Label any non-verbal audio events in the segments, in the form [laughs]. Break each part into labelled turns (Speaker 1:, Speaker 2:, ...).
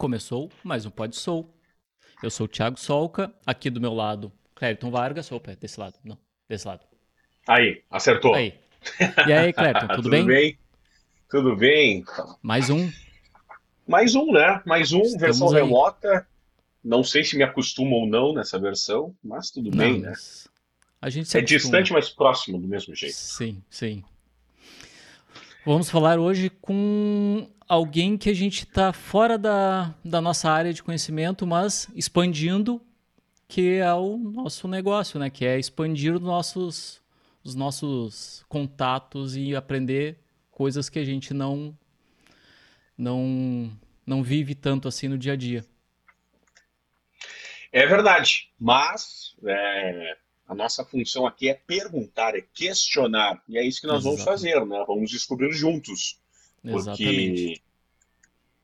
Speaker 1: Começou mais um Pod Sou. Eu sou o Thiago Solca, aqui do meu lado, Clériton Vargas. Opa, desse lado, não, desse lado.
Speaker 2: Aí, acertou.
Speaker 1: Aí. E aí, Clériton, [laughs] tudo,
Speaker 2: tudo
Speaker 1: bem?
Speaker 2: bem? Tudo bem.
Speaker 1: Mais um.
Speaker 2: Mais um, né? Mais um,
Speaker 1: Estamos
Speaker 2: versão
Speaker 1: aí.
Speaker 2: remota. Não sei se me acostumo ou não nessa versão, mas tudo bem,
Speaker 1: Não,
Speaker 2: né?
Speaker 1: mas A gente
Speaker 2: É
Speaker 1: acostuma.
Speaker 2: distante, mas próximo do mesmo jeito.
Speaker 1: Sim, sim. Vamos falar hoje com alguém que a gente está fora da, da nossa área de conhecimento, mas expandindo, que é o nosso negócio, né? Que é expandir os nossos, os nossos contatos e aprender coisas que a gente não, não, não vive tanto assim no dia a dia.
Speaker 2: É verdade, mas é, a nossa função aqui é perguntar, é questionar. E é isso que nós vamos
Speaker 1: Exatamente.
Speaker 2: fazer, né? Vamos descobrir juntos.
Speaker 1: Exatamente.
Speaker 2: Porque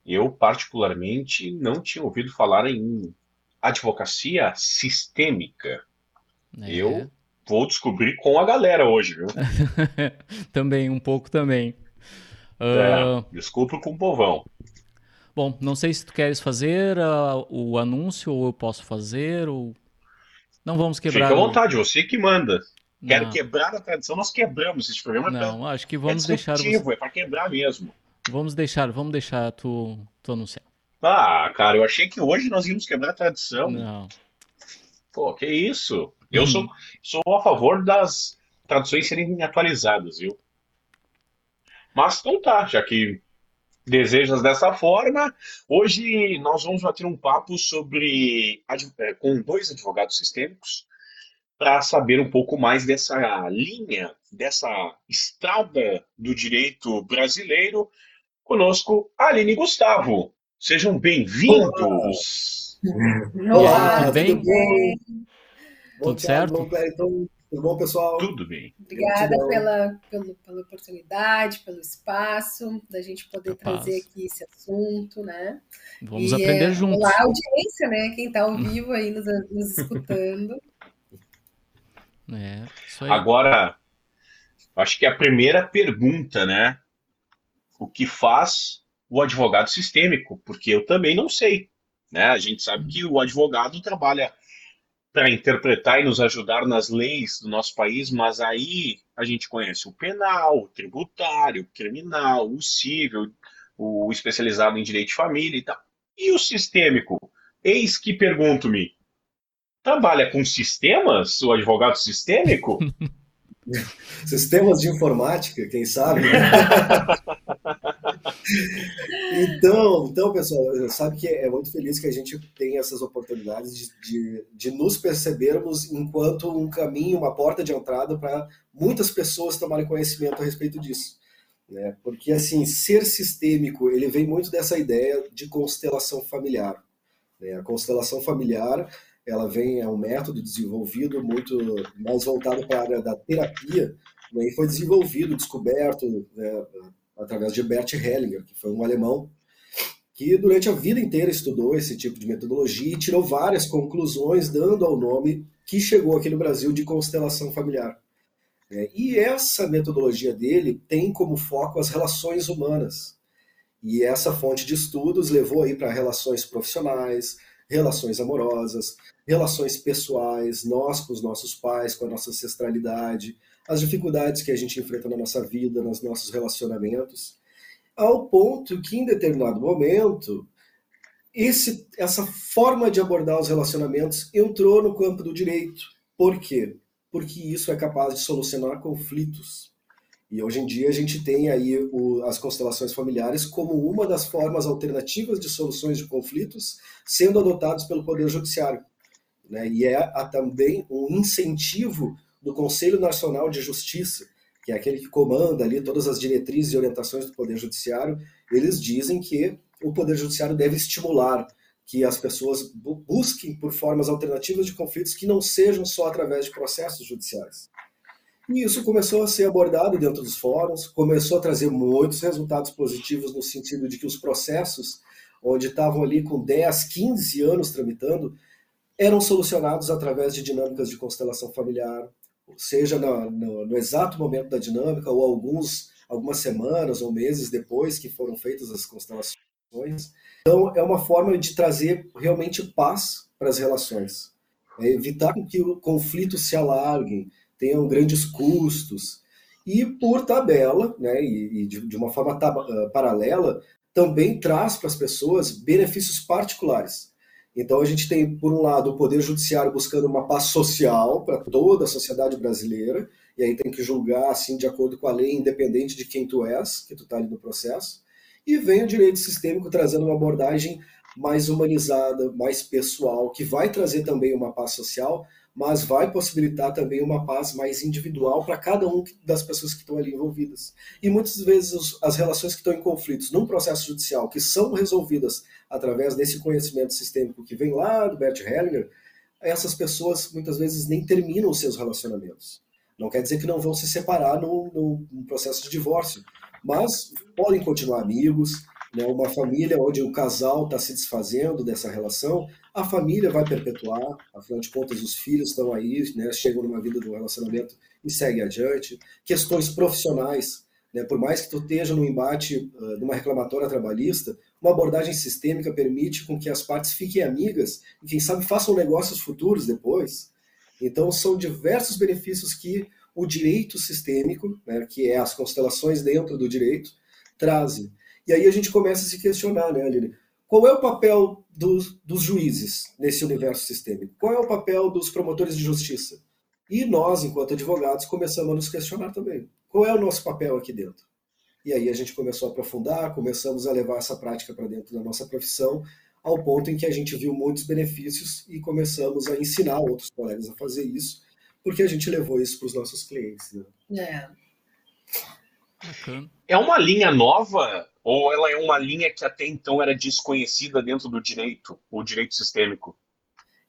Speaker 2: eu, particularmente, não tinha ouvido falar em advocacia sistêmica.
Speaker 1: É.
Speaker 2: Eu vou descobrir com a galera hoje, viu? [laughs]
Speaker 1: também, um pouco também.
Speaker 2: É, desculpa com o povão.
Speaker 1: Bom, não sei se tu queres fazer ah, o anúncio ou eu posso fazer ou não vamos quebrar.
Speaker 2: Fica à
Speaker 1: o-
Speaker 2: vontade, você que manda. Quero quebrar a tradição, nós quebramos esse programa.
Speaker 1: não, acho que
Speaker 2: pra-
Speaker 1: vamos
Speaker 2: é
Speaker 1: deixar você,
Speaker 2: é para quebrar mesmo.
Speaker 1: vamos deixar, vamos deixar tu, tu anunciar.
Speaker 2: Ah, cara, eu achei que hoje nós íamos quebrar a tradição.
Speaker 1: Não.
Speaker 2: Pô, que isso? Eu
Speaker 1: Uhum.
Speaker 2: sou, sou a favor das traduções serem atualizadas, viu? Mas então tá, já que desejas dessa forma, hoje nós vamos bater um papo sobre eh, com dois advogados sistêmicos para saber um pouco mais dessa linha, dessa estrada do direito brasileiro. Conosco, Aline e Gustavo. Sejam bem-vindos.
Speaker 3: Olá,
Speaker 1: tudo bem?
Speaker 3: tudo bem? Bom,
Speaker 1: Tudo certo?
Speaker 3: Bom, Clériton. Tudo bom, pessoal?
Speaker 2: Tudo bem.
Speaker 4: Obrigada pela, pelo- pela oportunidade, pelo espaço, da gente poder
Speaker 1: Capaz.
Speaker 4: trazer aqui esse assunto, né?
Speaker 1: Vamos
Speaker 4: E,
Speaker 1: aprender
Speaker 4: é,
Speaker 1: juntos.
Speaker 4: Olá, audiência, né? Quem está ao vivo aí nos, nos escutando.
Speaker 1: É.
Speaker 2: Agora, acho que a primeira pergunta, né? O que faz o advogado sistêmico? Porque eu também não sei, né? A gente sabe que o advogado trabalha para interpretar e nos ajudar nas leis do nosso país, mas aí a gente conhece o penal, o tributário, o criminal, o civil, o especializado em direito de família e tal. E o sistêmico? Eis que pergunto-me, trabalha com sistemas, o advogado sistêmico? [laughs]
Speaker 3: Sistemas de informática, quem sabe? [laughs] então, então, pessoal, sabe que é muito feliz que a gente tem essas oportunidades de, de, de nos percebermos enquanto um caminho, uma porta de entrada para muitas pessoas tomarem conhecimento a respeito disso. Né? Porque, assim, ser sistêmico, ele vem muito dessa ideia de constelação familiar. né? A constelação familiar ela vem é um método desenvolvido muito mais voltado para a área da terapia né, e foi desenvolvido, descoberto né, através de Bert Hellinger, que foi um alemão que durante a vida inteira estudou esse tipo de metodologia e tirou várias conclusões, dando ao nome que chegou aqui no Brasil de constelação familiar. né. E essa metodologia dele tem como foco as relações humanas. E essa fonte de estudos levou aí para relações profissionais, relações amorosas, relações pessoais, nós com os nossos pais, com a nossa ancestralidade, as dificuldades que a gente enfrenta na nossa vida, nos nossos relacionamentos, ao ponto que em determinado momento esse, essa forma de abordar os relacionamentos entrou no campo do direito. Por quê? Porque isso é capaz de solucionar conflitos. E hoje em dia a gente tem aí o, as constelações familiares como uma das formas alternativas de soluções de conflitos sendo adotados pelo Poder Judiciário. Né? E é também um incentivo do Conselho Nacional de Justiça, que é aquele que comanda ali todas as diretrizes e orientações do Poder Judiciário. Eles dizem que o Poder Judiciário deve estimular que as pessoas bu busquem por formas alternativas de conflitos que não sejam só através de processos judiciais. E isso começou a ser abordado dentro dos fóruns, começou a trazer muitos resultados positivos no sentido de que os processos, onde estavam ali com 10, 15 anos tramitando, eram solucionados através de dinâmicas de constelação familiar, seja no, no, no exato momento da dinâmica ou alguns, algumas semanas ou meses depois que foram feitas as constelações. Então, é uma forma de trazer realmente paz para as relações. É evitar que o conflito se alargue, tenham grandes custos. E, por tabela, né, e, e de, de, uma forma tab uh, paralela, também traz para as pessoas benefícios particulares. Então, a gente tem, por um lado, o Poder Judiciário buscando uma paz social para toda a sociedade brasileira, e aí tem que julgar assim de acordo com a lei, independente de quem tu és, que tu está ali no processo. E vem o direito sistêmico trazendo uma abordagem mais humanizada, mais pessoal, que vai trazer também uma paz social, mas vai possibilitar também uma paz mais individual para cada um das pessoas que estão ali envolvidas. E muitas vezes as relações que estão em conflitos num processo judicial, que são resolvidas através desse conhecimento sistêmico que vem lá do Bert Hellinger, essas pessoas muitas vezes nem terminam os seus relacionamentos. Não quer dizer que não vão se separar no processo de divórcio, mas podem continuar amigos, né, uma família onde o casal está se desfazendo dessa relação, a família vai perpetuar, afinal de contas, os filhos estão aí, né, chegam numa vida do relacionamento e seguem adiante. Questões profissionais, né, por mais que tu esteja no embate uh, numa reclamatória trabalhista, uma abordagem sistêmica permite com que as partes fiquem amigas e, quem sabe, façam negócios futuros depois. Então, são diversos benefícios que o direito sistêmico, né, que é as constelações dentro do direito, trazem. E aí a gente começa a se questionar, né, Aline? Qual é o papel dos, dos juízes nesse universo sistêmico? Qual é o papel dos promotores de justiça? E nós, enquanto advogados, começamos a nos questionar também. Qual é o nosso papel aqui dentro? E aí a gente começou a aprofundar, começamos a levar essa prática para dentro da nossa profissão, ao ponto em que a gente viu muitos benefícios e começamos a ensinar outros colegas a fazer isso, porque a gente levou isso para os nossos clientes. Né?
Speaker 2: É. É uma linha nova ou ela é uma linha que até então era desconhecida dentro do direito, o direito sistêmico?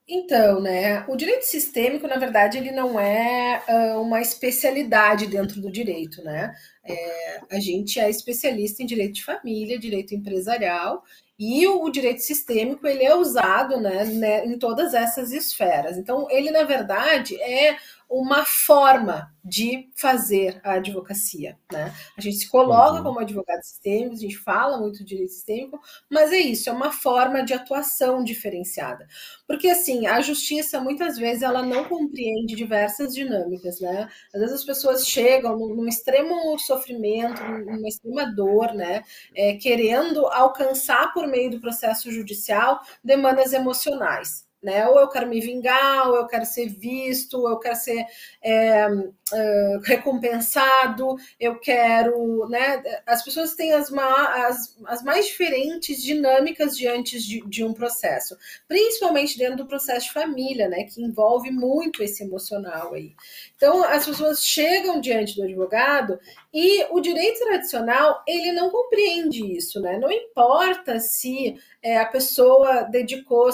Speaker 4: Então, né, o direito sistêmico, na verdade, ele não é uh, uma especialidade dentro do direito, né? É, a gente é especialista em direito de família, direito empresarial, e o, o direito sistêmico, ele é usado, né, né, em todas essas esferas. Então, ele, na verdade, é uma forma de fazer a advocacia, né? A gente se coloca uhum. como advogado sistêmico, a gente fala muito de direito sistêmico, mas é isso, é uma forma de atuação diferenciada. Porque assim, a justiça muitas vezes ela não compreende diversas dinâmicas, né? Às vezes as pessoas chegam num, extremo sofrimento, numa extrema dor, né? É, querendo alcançar por meio do processo judicial demandas emocionais né? Ou eu quero me vingar, ou eu quero ser visto, ou eu quero ser é, uh, recompensado, eu quero, né? As pessoas têm as, as, as mais diferentes dinâmicas diante de, de, um processo, principalmente dentro do processo de família, né? Que envolve muito esse emocional aí. Então, as pessoas chegam diante do advogado e o direito tradicional ele não compreende isso, né? Não importa se é, a pessoa dedicou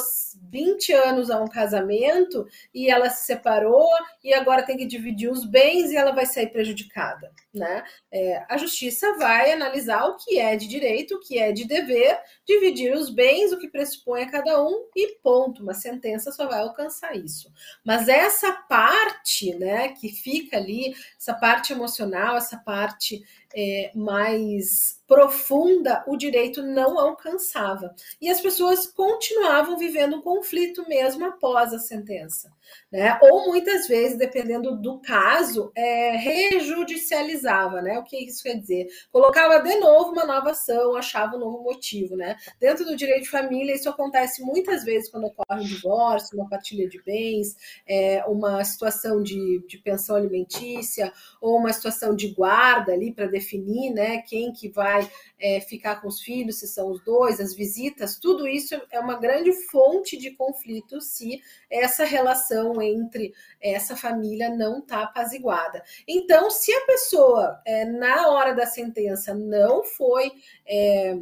Speaker 4: 20 anos a um casamento e ela se separou e agora tem que dividir os bens e ela vai sair prejudicada. Né? É, a justiça vai analisar o que é de direito, o que é de dever, dividir os bens, o que pressupõe a cada um e ponto. Uma sentença só vai alcançar isso. Mas essa parte, né, que fica ali, essa parte emocional, essa parte é, mais profunda o direito não alcançava. E as pessoas continuavam vivendo um conflito mesmo após a sentença. Né? Ou muitas vezes, dependendo do caso, é, rejudicializava, né? O que isso quer dizer? Colocava de novo uma nova ação, achava um novo motivo, né? Dentro do direito de família, isso acontece muitas vezes quando ocorre um divórcio, uma partilha de bens, é, uma situação de, de pensão alimentícia, ou uma situação de guarda ali para definir, né? Quem que vai é, ficar com os filhos, se são os dois, as visitas, tudo isso é uma grande fonte de conflito se essa relação entre essa família não está apaziguada. Então, se a pessoa, é, na hora da sentença, não foi. É,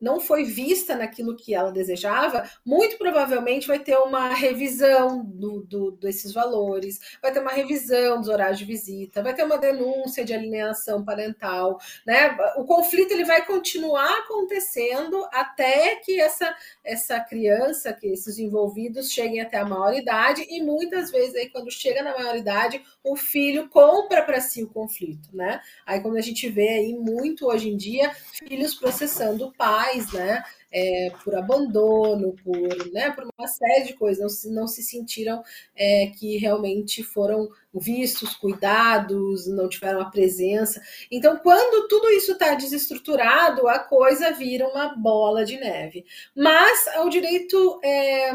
Speaker 4: não foi vista naquilo que ela desejava, muito provavelmente vai ter uma revisão do, do, desses valores, vai ter uma revisão dos horários de visita, vai ter uma denúncia de alienação parental, né? O conflito ele vai continuar acontecendo até que essa, essa criança, que esses envolvidos cheguem até a maioridade e muitas vezes aí quando chega na maioridade o filho compra para si o conflito, né? Aí quando a gente vê aí muito hoje em dia filhos processando o pai pais, né? É, por abandono, por, né, por uma série de coisas, não se, não se sentiram é, que realmente foram vistos, cuidados, não tiveram a presença. Então, quando tudo isso está desestruturado, a coisa vira uma bola de neve. Mas o direito é,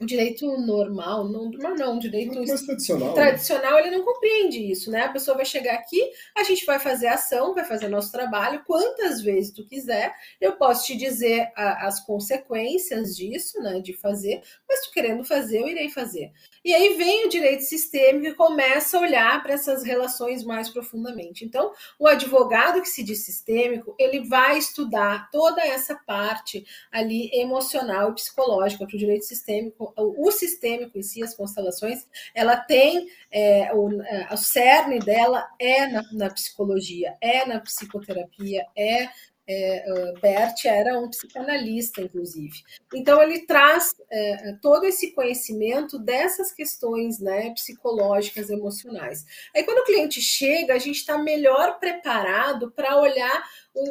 Speaker 4: o direito normal, não, não, o direito
Speaker 3: mais tradicional, né?
Speaker 4: tradicional ele não compreende isso, né? A pessoa vai chegar aqui, a gente vai fazer ação, vai fazer nosso trabalho, quantas vezes tu quiser, eu posso te dizer a, as consequências disso, né, de fazer, mas tu querendo fazer, eu irei fazer. E aí vem o direito sistêmico e começa a olhar para essas relações mais profundamente. Então, o advogado que se diz sistêmico, ele vai estudar toda essa parte ali emocional e psicológica para o direito sistêmico. O sistêmico em si, as constelações, ela tem é, o, é, o cerne dela é na, na psicologia, é na psicoterapia, é é, uh, Bert era um psicanalista, inclusive. Então, ele traz é, todo esse conhecimento dessas questões né, psicológicas, emocionais. Aí, quando o cliente chega, a gente está melhor preparado para olhar,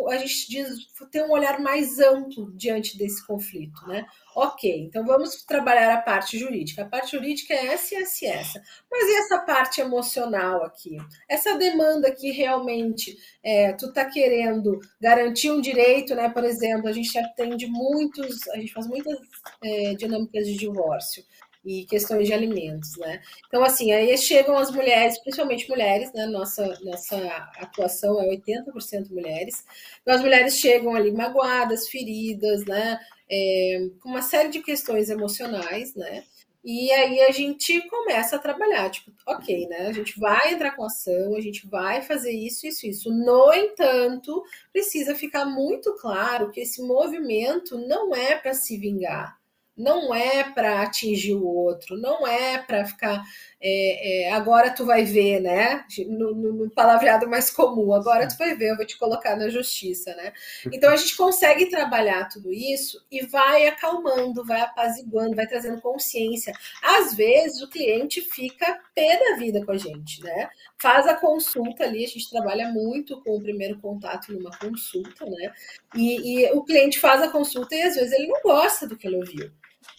Speaker 4: a gente diz, ter um olhar mais amplo diante desse conflito. Né? Ok, então vamos trabalhar a parte jurídica. A parte jurídica é essa essa e essa. Mas e essa parte emocional aqui? Essa demanda que realmente é, tu está querendo garantir um direito, né? Por exemplo, a gente atende muitos, a gente faz muitas é, dinâmicas de divórcio e questões de alimentos, né? Então, assim, aí chegam as mulheres, principalmente mulheres, né? Nossa, nossa atuação é 80% mulheres. Então, as mulheres chegam ali magoadas, feridas, né? é, com uma série de questões emocionais, né? E aí a gente começa a trabalhar, tipo, ok, né? A gente vai entrar com ação, a gente vai fazer isso, isso, isso. No entanto, precisa ficar muito claro que esse movimento não é para se vingar não é para atingir o outro, não é para ficar. É, é, agora tu vai ver, né? No, no, no, palavreado mais comum, agora tu vai ver, eu vou te colocar na justiça, né? Então a gente consegue trabalhar tudo isso e vai acalmando, vai apaziguando, vai trazendo consciência. Às vezes o cliente fica pé da vida com a gente, né? Faz a consulta ali, a gente trabalha muito com o primeiro contato numa consulta, né? E, e o cliente faz a consulta e às vezes ele não gosta do que ele ouviu.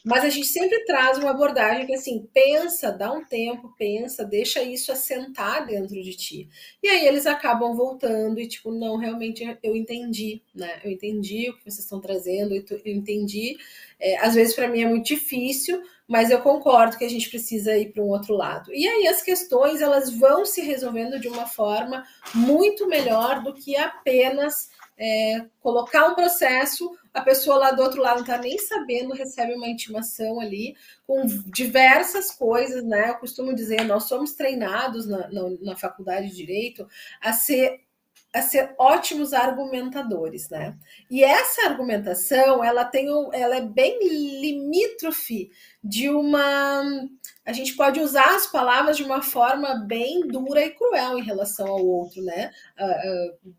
Speaker 4: Mas a gente sempre traz uma abordagem que assim, pensa, dá um tempo, pensa, deixa isso assentar dentro de ti. E aí eles acabam voltando e tipo, não, realmente eu entendi, né? Eu entendi o que vocês estão trazendo, eu entendi. É, às vezes para mim é muito difícil, mas eu concordo que a gente precisa ir para um outro lado. E aí as questões elas vão se resolvendo de uma forma muito melhor do que apenas é, colocar um processo, a pessoa lá do outro lado não está nem sabendo, recebe uma intimação ali com diversas coisas, né? Eu costumo dizer, nós somos treinados na, na, na faculdade de Direito a ser a ser ótimos argumentadores, né? E essa argumentação, ela tem um, ela é bem limítrofe de uma a gente pode usar as palavras de uma forma bem dura e cruel em relação ao outro, né? Uh, uh,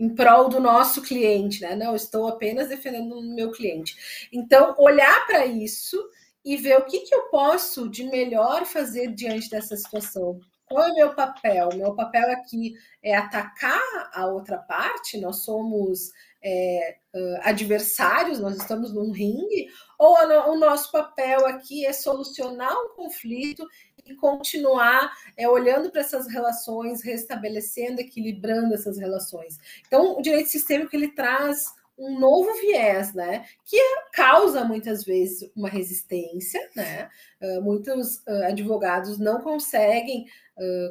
Speaker 4: em prol do nosso cliente, né? Não, estou apenas defendendo o meu cliente. Então, olhar para isso e ver o que, que eu posso de melhor fazer diante dessa situação. Qual é o meu papel? Meu papel aqui é atacar a outra parte, nós somos é, adversários, nós estamos num ringue, ou o nosso papel aqui é solucionar um conflito e continuar é, olhando para essas relações, restabelecendo, equilibrando essas relações. Então, o direito sistêmico ele traz um novo viés, né? Que causa muitas vezes uma resistência, né? Uh, muitos uh, advogados não conseguem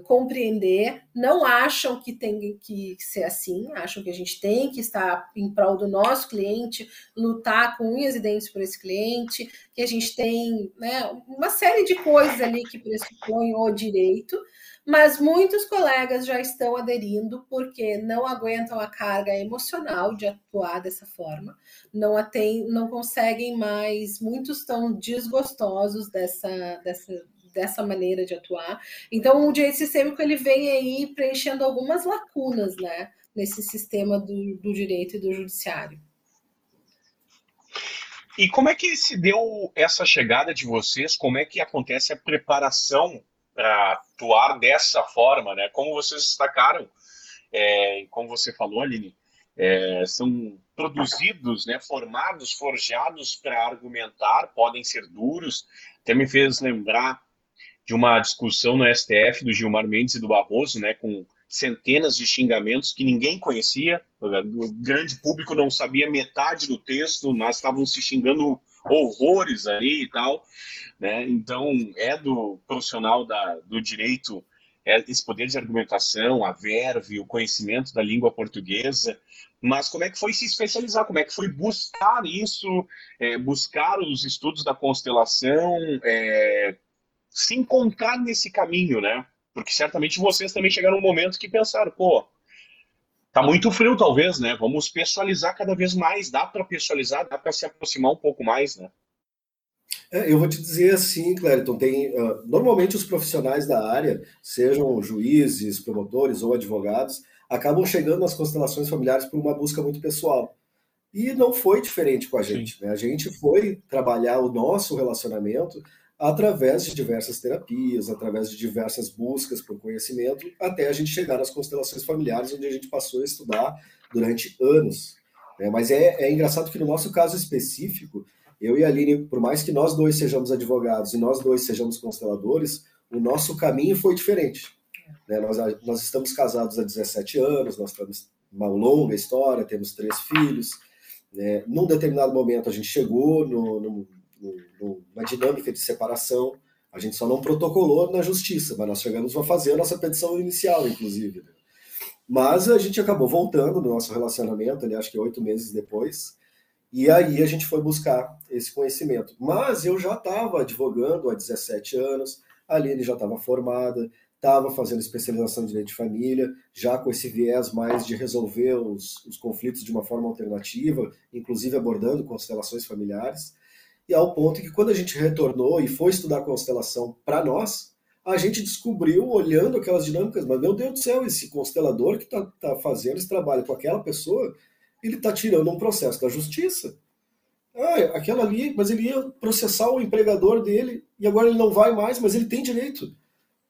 Speaker 4: compreender, não acham que tem que ser assim, acham que a gente tem que estar em prol do nosso cliente, lutar com unhas e dentes por esse cliente, que a gente tem né, uma série de coisas ali que pressupõem o direito, mas muitos colegas já estão aderindo porque não aguentam a carga emocional de atuar dessa forma, não atém, não conseguem mais, muitos estão desgostosos dessa, dessa, dessa maneira de atuar. Então, o direito sistêmico ele vem aí preenchendo algumas lacunas, né, nesse sistema do, do direito e do judiciário.
Speaker 2: E como é que se deu essa chegada de vocês? Como é que acontece a preparação para atuar dessa forma, né? Como vocês destacaram, é, como você falou, Aline, é, são produzidos, né, formados, forjados para argumentar, podem ser duros. Até me fez lembrar de uma discussão no STF do Gilmar Mendes e do Barroso, né, com centenas de xingamentos que ninguém conhecia, o grande público não sabia metade do texto, mas estavam se xingando horrores ali e tal, né? Então é do profissional da, do direito é esse poder de argumentação, a verve, o conhecimento da língua portuguesa, mas como é que foi se especializar? Como é que foi buscar isso, é, buscar os estudos da constelação, é, se encontrar nesse caminho, né? Porque certamente vocês também chegaram num momento que pensaram, pô, tá muito frio talvez, né? Vamos pessoalizar cada vez mais, dá para pessoalizar, dá para se aproximar um pouco mais, né?
Speaker 3: É, eu vou te dizer assim, Clériton, tem uh, normalmente os profissionais da área, sejam juízes, promotores ou advogados, acabam chegando nas constelações familiares por uma busca muito pessoal. E não foi diferente com a gente. Né? A gente foi trabalhar o nosso relacionamento através de diversas terapias, através de diversas buscas por conhecimento, até a gente chegar nas constelações familiares, onde a gente passou a estudar durante anos. Né? Mas é, é engraçado que no nosso caso específico, eu e a Aline, por mais que nós dois sejamos advogados e nós dois sejamos consteladores, o nosso caminho foi diferente. Né? Nós, nós estamos casados há 17 anos, nós temos uma longa história, temos três filhos. Né? Num determinado momento, a gente chegou no, no, numa dinâmica de separação. A gente só não protocolou na justiça, mas nós chegamos a fazer a nossa petição inicial, inclusive. Né? Mas a gente acabou voltando no nosso relacionamento, ali, acho que oito meses depois, e aí a gente foi buscar esse conhecimento. Mas eu já estava advogando há 17 anos, a Aline já estava formada, estava fazendo especialização em direito de família, já com esse viés mais de resolver os, os conflitos de uma forma alternativa, inclusive abordando constelações familiares. E ao ponto que quando a gente retornou e foi estudar constelação para nós, a gente descobriu, olhando aquelas dinâmicas, mas meu Deus do céu, esse constelador que está tá fazendo esse trabalho com aquela pessoa, ele está tirando um processo da justiça. Ah, aquela ali, mas ele ia processar o empregador dele e agora ele não vai mais, mas ele tem direito.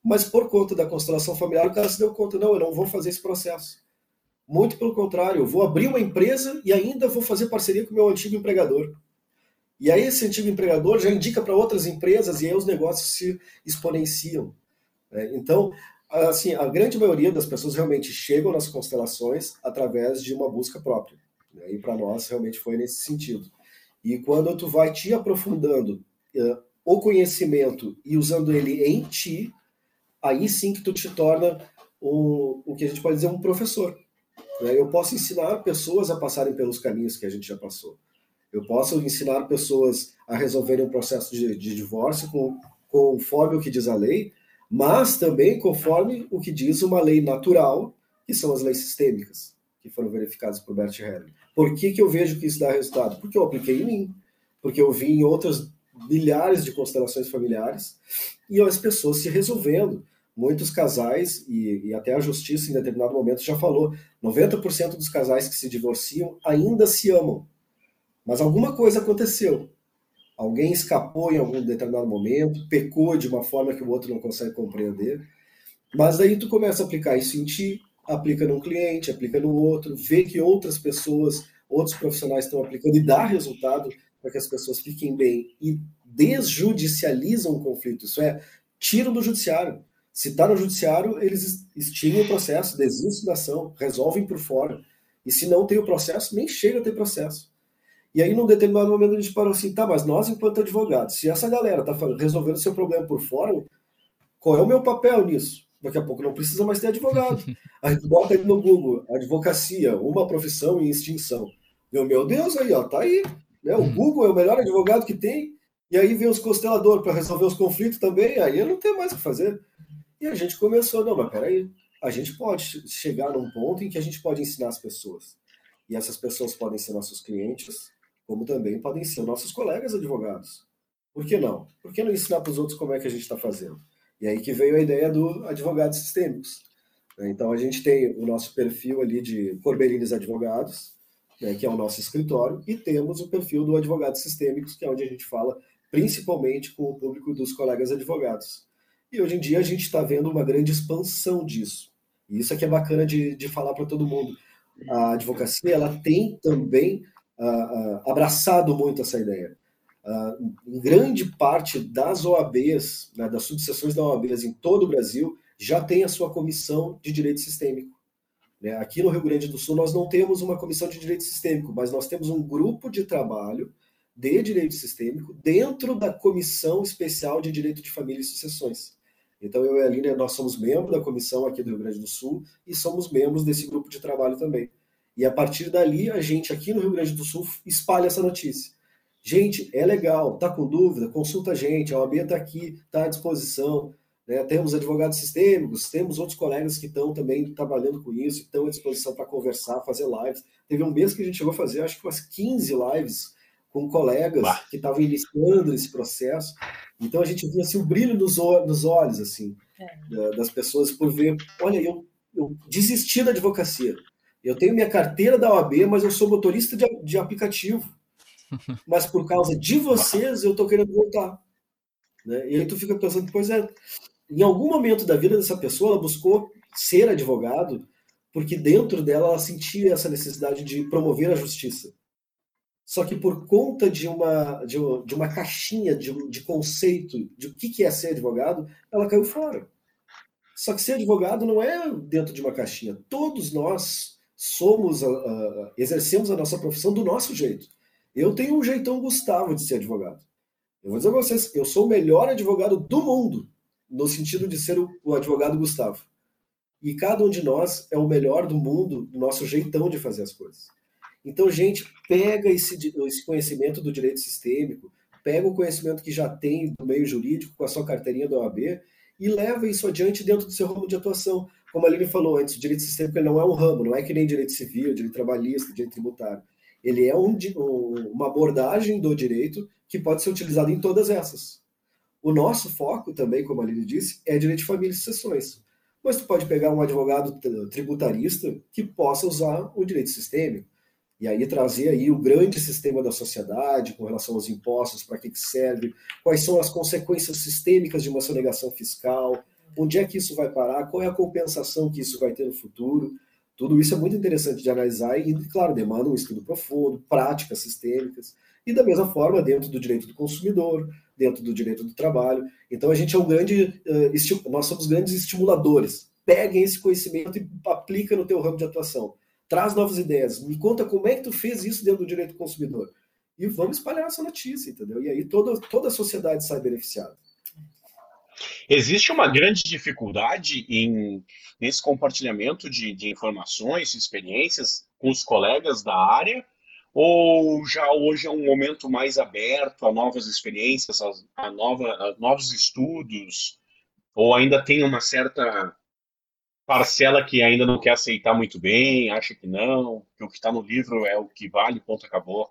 Speaker 3: Mas por conta da constelação familiar, o cara se deu conta: não, eu não vou fazer esse processo. Muito pelo contrário, eu vou abrir uma empresa e ainda vou fazer parceria com o meu antigo empregador. E aí esse antigo empregador já indica para outras empresas e aí os negócios se exponenciam. Né? Então, assim, a grande maioria das pessoas realmente chegam nas constelações através de uma busca própria. Né? E para nós realmente foi nesse sentido. E quando tu vai te aprofundando uh, o conhecimento e usando ele em ti, aí sim que tu te torna um, o que a gente pode dizer um professor. Né? Eu posso ensinar pessoas a passarem pelos caminhos que a gente já passou. Eu posso ensinar pessoas a resolverem um processo de, de divórcio com, conforme o que diz a lei, mas também conforme o que diz uma lei natural, que são as leis sistêmicas, que foram verificadas por Bert Helling. Por que, que eu vejo que isso dá resultado? Porque eu apliquei em mim, porque eu vi em outras milhares de constelações familiares e as pessoas se resolvendo. Muitos casais, e, e até a justiça em determinado momento já falou, 90% dos casais que se divorciam ainda se amam. Mas alguma coisa aconteceu. Alguém escapou em algum determinado momento, pecou de uma forma que o outro não consegue compreender. Mas aí tu começa a aplicar isso em ti, aplica num cliente, aplica no outro, vê que outras pessoas, outros profissionais estão aplicando e dá resultado para que as pessoas fiquem bem e desjudicializam o conflito. Isso é, tiram do judiciário. Se está no judiciário, eles extinguem o processo, desistem da ação, resolvem por fora. E se não tem o processo, nem chega a ter processo. E aí, num determinado momento, a gente parou assim, tá, mas nós, enquanto advogados, se essa galera tá resolvendo seu problema por fora, qual é o meu papel nisso? Daqui a pouco não precisa mais ter advogado. [laughs] A gente bota aí no Google, advocacia, uma profissão em extinção. Meu, meu Deus, aí, ó, tá aí. Né? O uhum. Google é o melhor advogado que tem, e aí vem os consteladores para resolver os conflitos também, aí eu não tenho mais o que fazer. E a gente começou, não, mas peraí, a gente pode chegar num ponto em que a gente pode ensinar as pessoas. E essas pessoas podem ser nossos clientes, como também podem ser nossos colegas advogados. Por que não? Por que não ensinar para os outros como é que a gente está fazendo? E aí que veio a ideia do advogados sistêmicos. Né? Então a gente tem o nosso perfil ali de Corbelines Advogados, né, que é o nosso escritório, e temos o perfil do Advogados Sistêmicos, que é onde a gente fala principalmente com o público dos colegas advogados. E hoje em dia a gente está vendo uma grande expansão disso. E isso aqui é bacana de, de falar para todo mundo a advocacia ela tem também uh, abraçado muito essa ideia. Uh, grande parte das OABs, né, das subseções da OABs em todo o Brasil, já tem a sua comissão de direito sistêmico. Né? Aqui no Rio Grande do Sul, nós não temos uma comissão de direito sistêmico, mas nós temos um grupo de trabalho de direito sistêmico dentro da Comissão Especial de Direito de Família e Sucessões. Então, eu e a Aline, nós somos membros da comissão aqui do Rio Grande do Sul e somos membros desse grupo de trabalho também. E a partir dali, a gente aqui no Rio Grande do Sul espalha essa notícia. Gente, é legal, tá com dúvida? Consulta a gente, a OAB está aqui, está à disposição. Né? Temos advogados sistêmicos, temos outros colegas que estão também trabalhando com isso, estão à disposição para conversar, fazer lives. Teve um mês que a gente chegou a fazer, acho que umas 15 lives com colegas bah. que estavam iniciando esse processo. Então a gente via assim, o brilho nos, nos olhos assim é. das pessoas por ver, olha, eu, eu desisti da advocacia. Eu tenho minha carteira da OAB, mas eu sou motorista de, de aplicativo. [laughs] Mas por causa de vocês, eu estou querendo voltar. Né? E aí tu fica pensando, pois é, em algum momento da vida dessa pessoa, ela buscou ser advogado, porque dentro dela ela sentia essa necessidade de promover a justiça. Só que por conta de uma, de uma, de uma caixinha de, de conceito de o que é ser advogado, ela caiu fora. Só que ser advogado não é dentro de uma caixinha. Todos nós somos, uh, exercemos a nossa profissão do nosso jeito. Eu tenho um jeitão Gustavo de ser advogado. Eu vou dizer para vocês, eu sou o melhor advogado do mundo, no sentido de ser o, advogado Gustavo. E cada um de nós é o melhor do mundo, do nosso jeitão de fazer as coisas. Então, gente, pega esse, esse conhecimento do direito sistêmico, pega o conhecimento que já tem do meio jurídico com a sua carteirinha da OAB e leva isso adiante dentro do seu ramo de atuação. Como a Aline falou antes, o direito sistêmico não é um ramo, não é que nem direito civil, direito trabalhista, direito tributário. Ele é um, uma abordagem do direito que pode ser utilizado em todas essas. O nosso foco também, como a Aline disse, é direito de família e sucessões. Mas tu pode pegar um advogado tributarista que possa usar o direito sistêmico e aí trazer aí o grande sistema da sociedade com relação aos impostos, para que, que serve, quais são as consequências sistêmicas de uma sonegação fiscal, onde é que isso vai parar, qual é a compensação que isso vai ter no futuro. Tudo isso é muito interessante de analisar e, claro, demanda um estudo profundo, práticas sistêmicas, e da mesma forma dentro do direito do consumidor, dentro do direito do trabalho. Então a gente é um grande, uh, nós somos grandes estimuladores. Peguem esse conhecimento e aplica no teu ramo de atuação traz novas ideias, me conta como é que tu fez isso dentro do direito do consumidor. E vamos espalhar essa notícia, entendeu? E aí toda, toda a sociedade sai beneficiada.
Speaker 2: Existe uma grande dificuldade em, nesse compartilhamento de, de informações, experiências com os colegas da área, ou já hoje é um momento mais aberto a novas experiências, a, a, nova, a novos estudos, ou ainda tem uma certa parcela que ainda não quer aceitar muito bem, acha que não, que o que está no livro é o que vale, ponto, acabou.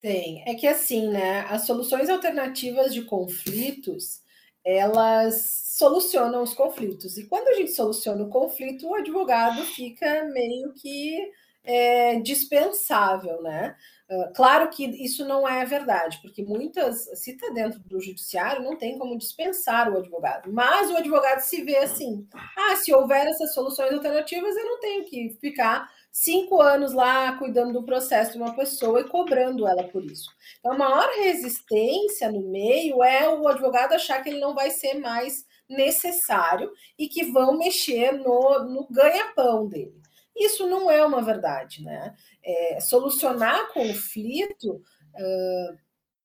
Speaker 4: Tem. É que assim, né? As soluções alternativas de conflitos, elas solucionam os conflitos. E quando a gente soluciona o conflito, o advogado fica meio que é, dispensável, né? Uh, claro que isso não é verdade, porque muitas, se está dentro do judiciário, não tem como dispensar o advogado. Mas o advogado se vê assim: ah, se houver essas soluções alternativas, eu não tenho que ficar cinco anos lá cuidando do processo de uma pessoa e cobrando ela por isso. Então, a maior resistência no meio é o advogado achar que ele não vai ser mais necessário e que vão mexer no, no ganha-pão dele. Isso não é uma verdade, né? É, solucionar conflito, uh,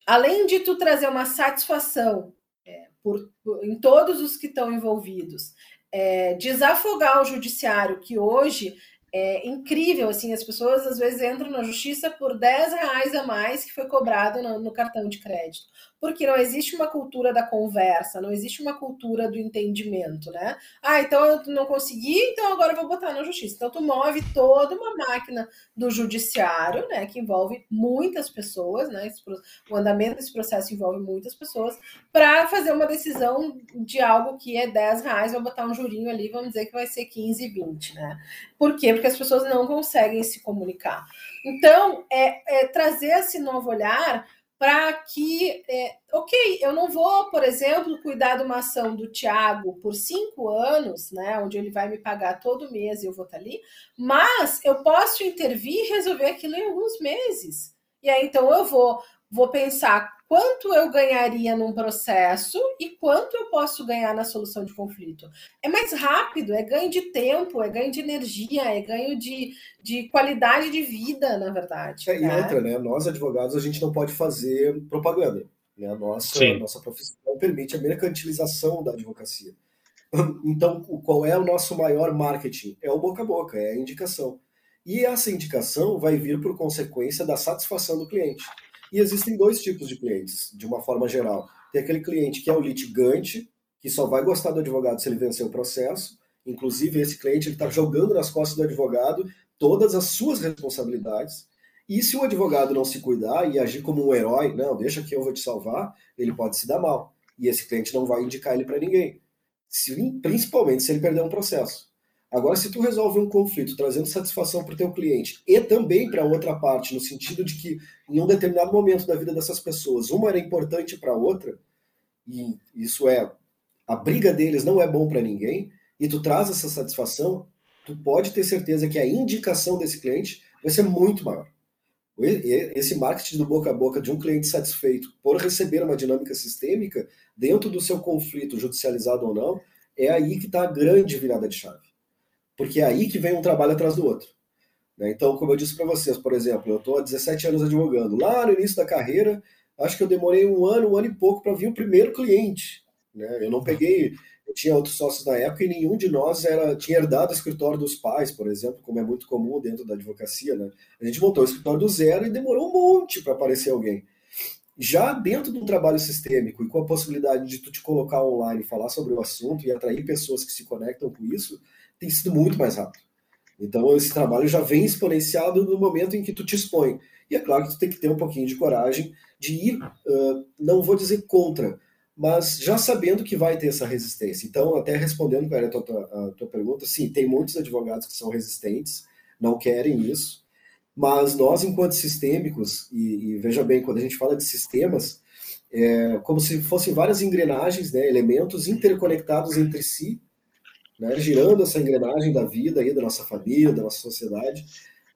Speaker 4: além de tu trazer uma satisfação é, por, por, em todos os que estão envolvidos, é, desafogar o judiciário, que hoje é incrível, assim, as pessoas às vezes entram na justiça por 10 reais a mais que foi cobrado no, no, cartão de crédito. Porque não existe uma cultura da conversa, não existe uma cultura do entendimento, né? Ah, então eu não consegui, então agora eu vou botar na justiça. Então tu move toda uma máquina do judiciário, né, que envolve muitas pessoas, né? O andamento desse processo envolve muitas pessoas, para fazer uma decisão de algo que é 10 reais, vou botar um jurinho ali, vamos dizer que vai ser 15, 20, né? Por quê? Porque as pessoas não conseguem se comunicar. Então, é, é trazer esse novo olhar para que, é, ok, eu não vou, por exemplo, cuidar de uma ação do Tiago por cinco anos, né, onde ele vai me pagar todo mês e eu vou estar ali, mas eu posso intervir e resolver aquilo em alguns meses. E aí, então, eu vou, vou pensar quanto eu ganharia num processo e quanto eu posso ganhar na solução de conflito. É mais rápido, é ganho de tempo, é ganho de energia, é ganho de, de qualidade de vida, na verdade.
Speaker 3: É, né? E outra, né? Nós, advogados, a gente não pode fazer propaganda. Né? A nossa, a nossa profissão permite a mercantilização da advocacia. Então, qual é o nosso maior marketing? É o boca a boca, é a indicação. E essa indicação vai vir por consequência da satisfação do cliente. E existem dois tipos de clientes, de uma forma geral. Tem aquele cliente que é o litigante, que só vai gostar do advogado se ele vencer o processo. Inclusive, esse cliente está jogando nas costas do advogado todas as suas responsabilidades. E se o advogado não se cuidar e agir como um herói, não, deixa que eu vou te salvar, ele pode se dar mal. E esse cliente não vai indicar ele para ninguém. Se, principalmente se ele perder um processo. Agora, se tu resolve um conflito trazendo satisfação para o teu cliente e também para outra parte, no sentido de que em um determinado momento da vida dessas pessoas, uma era importante para a outra, e isso é, a briga deles não é bom para ninguém, e tu traz essa satisfação, tu pode ter certeza que a indicação desse cliente vai ser muito maior. Esse marketing do boca a boca de um cliente satisfeito por receber uma dinâmica sistêmica dentro do seu conflito, judicializado ou não, é aí que está a grande virada de chave porque é aí que vem um trabalho atrás do outro. Né? Então, como eu disse para vocês, por exemplo, eu estou há 17 anos advogando. Lá no início da carreira, acho que eu demorei um ano, um ano e pouco para vir o primeiro cliente. Né? Eu não peguei, eu tinha outros sócios na época e nenhum de nós era tinha herdado o escritório dos pais, por exemplo, como é muito comum dentro da advocacia. Né? A gente montou o escritório do zero e demorou um monte para aparecer alguém. Já dentro de um trabalho sistêmico e com a possibilidade de tu te colocar online, falar sobre o assunto e atrair pessoas que se conectam com isso, tem sido muito mais rápido. Então, esse trabalho já vem exponenciado no momento em que tu te expõe. E é claro que tu tem que ter um pouquinho de coragem de ir, uh, não vou dizer contra, mas já sabendo que vai ter essa resistência. Então, até respondendo para a tua, a tua pergunta, sim, tem muitos advogados que são resistentes, não querem isso, mas nós, enquanto sistêmicos, e, e veja bem, quando a gente fala de sistemas, é como se fossem várias engrenagens, né, elementos interconectados entre si, né, girando essa engrenagem da vida aí, da nossa família, da nossa sociedade,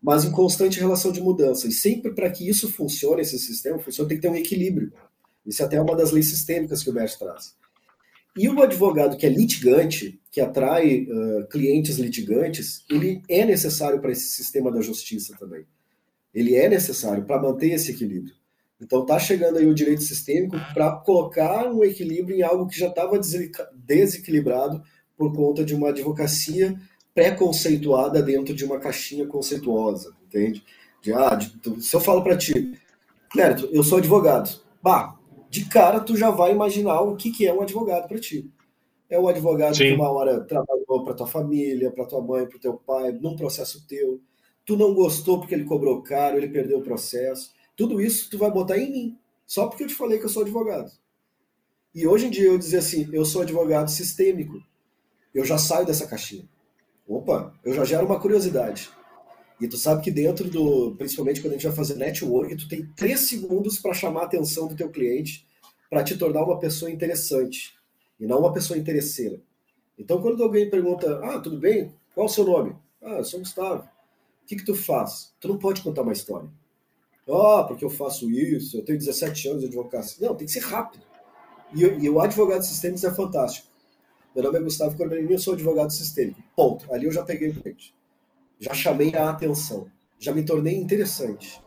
Speaker 3: mas em constante relação de mudança. E sempre para que isso funcione, esse sistema funcione, tem que ter um equilíbrio. Isso é até uma das leis sistêmicas que o Bert traz. E o advogado que é litigante, que atrai uh, clientes litigantes, ele é necessário para esse sistema da justiça também. Ele é necessário para manter esse equilíbrio. Então está chegando aí o direito sistêmico para colocar um equilíbrio em algo que já estava desequilibrado por conta de uma advocacia pré-conceituada dentro de uma caixinha conceituosa, entende? De, ah, de, se eu falo para ti, Clérito, eu sou advogado. Bah, de cara tu já vai imaginar o que, que é um advogado para ti. É um advogado Sim. que uma hora trabalhou para tua família, para tua mãe, para teu pai, num processo teu. Tu não gostou porque ele cobrou caro, ele perdeu o processo. Tudo isso tu vai botar em mim, só porque eu te falei que eu sou advogado. E hoje em dia eu dizer assim, eu sou advogado sistêmico eu já saio dessa caixinha. Opa, eu já gero uma curiosidade. E tu sabe que dentro do, principalmente quando a gente vai fazer network, tu tem três segundos para chamar a atenção do teu cliente para te tornar uma pessoa interessante e não uma pessoa interesseira. Então, quando alguém pergunta, ah, tudo bem? Qual é o seu nome? Ah, eu sou Gustavo. O que que tu faz? Tu não pode contar uma história. Ah, porque eu faço isso, eu tenho 17 anos de advocacia. Não, tem que ser rápido. E, e o advogado de sistemas é fantástico. Meu nome é Gustavo Corberini, eu sou advogado sistêmico. Ponto. Ali eu já peguei o cliente. Já chamei a atenção. Já me tornei interessante.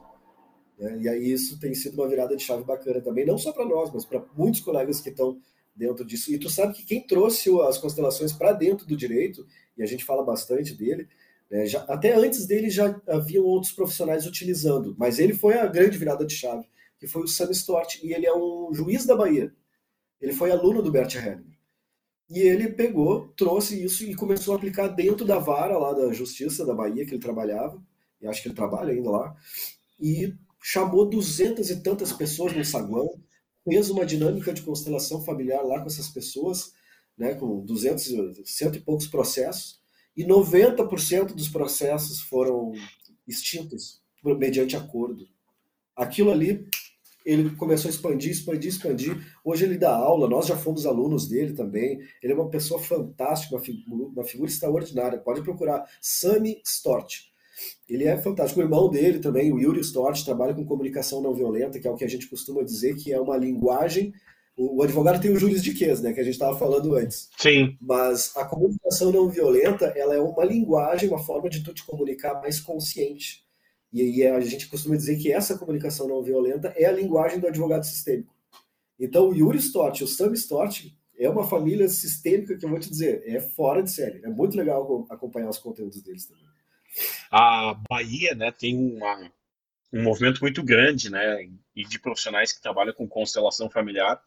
Speaker 3: Né? E aí isso tem sido uma virada de chave bacana também, não só para nós, mas para muitos colegas que estão dentro disso. E tu sabe que quem trouxe as constelações para dentro do direito, e a gente fala bastante dele, né, já, até antes dele já haviam outros profissionais utilizando, mas ele foi a grande virada de chave, que foi o Sam Stort, e ele é um juiz da Bahia. Ele foi aluno do Bert Hellinger. E ele pegou, trouxe isso e começou a aplicar dentro da vara lá da Justiça da Bahia, que ele trabalhava, e acho que ele trabalha ainda lá, e chamou duzentas e tantas pessoas no saguão, fez uma dinâmica de constelação familiar lá com essas pessoas, né, com 200, cento e poucos processos, e 90% dos processos foram extintos mediante acordo. Aquilo ali ele começou a expandir, expandir, expandir. Hoje ele dá aula, nós já fomos alunos dele também. Ele é uma pessoa fantástica, uma figura, uma figura extraordinária. Pode procurar Sami Stort. Ele é fantástico. O irmão dele também, o Yuri Stort, trabalha com comunicação não violenta, que é o que a gente costuma dizer que é uma linguagem o, advogado tem o Ques, né, que a gente estava falando antes.
Speaker 2: Sim.
Speaker 3: Mas a comunicação não violenta, ela é uma linguagem, uma forma de tu te comunicar mais consciente. E aí a gente costuma dizer que essa comunicação não violenta é a linguagem do advogado sistêmico. Então o Yuri Stott, o Sam Stott, é uma família sistêmica que eu vou te dizer, é fora de série. É muito legal acompanhar os conteúdos deles também.
Speaker 2: A Bahia, né, tem uma, um movimento muito grande, né, e de profissionais que trabalham com constelação familiar.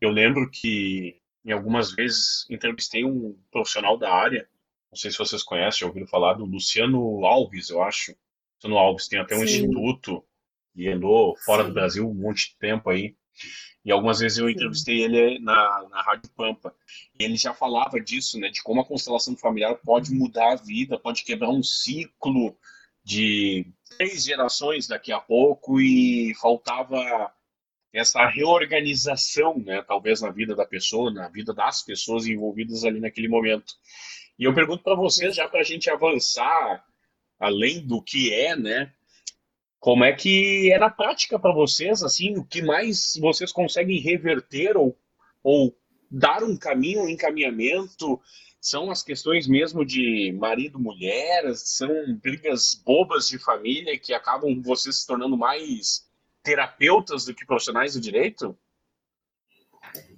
Speaker 2: Eu lembro que em algumas vezes entrevistei um profissional da área, não sei se vocês conhecem, já ouviram falar do Luciano Alves, eu acho. Luciano Alves tem até um Sim. instituto e andou fora Sim. do Brasil um monte de tempo aí. E algumas vezes eu entrevistei ele na, na Rádio Pampa. E ele já falava disso, né? De como a constelação familiar pode mudar a vida, pode quebrar um ciclo de três gerações daqui a pouco e faltava essa reorganização, né, talvez na vida da pessoa, na vida das pessoas envolvidas ali naquele momento. E eu pergunto para vocês, já para a gente avançar além do que é, né, como é que é na prática para vocês, assim, o que mais vocês conseguem reverter ou, ou dar um caminho, um encaminhamento? São as questões mesmo de marido-mulher, são brigas bobas de família que acabam vocês se tornando mais terapeutas do que profissionais do direito?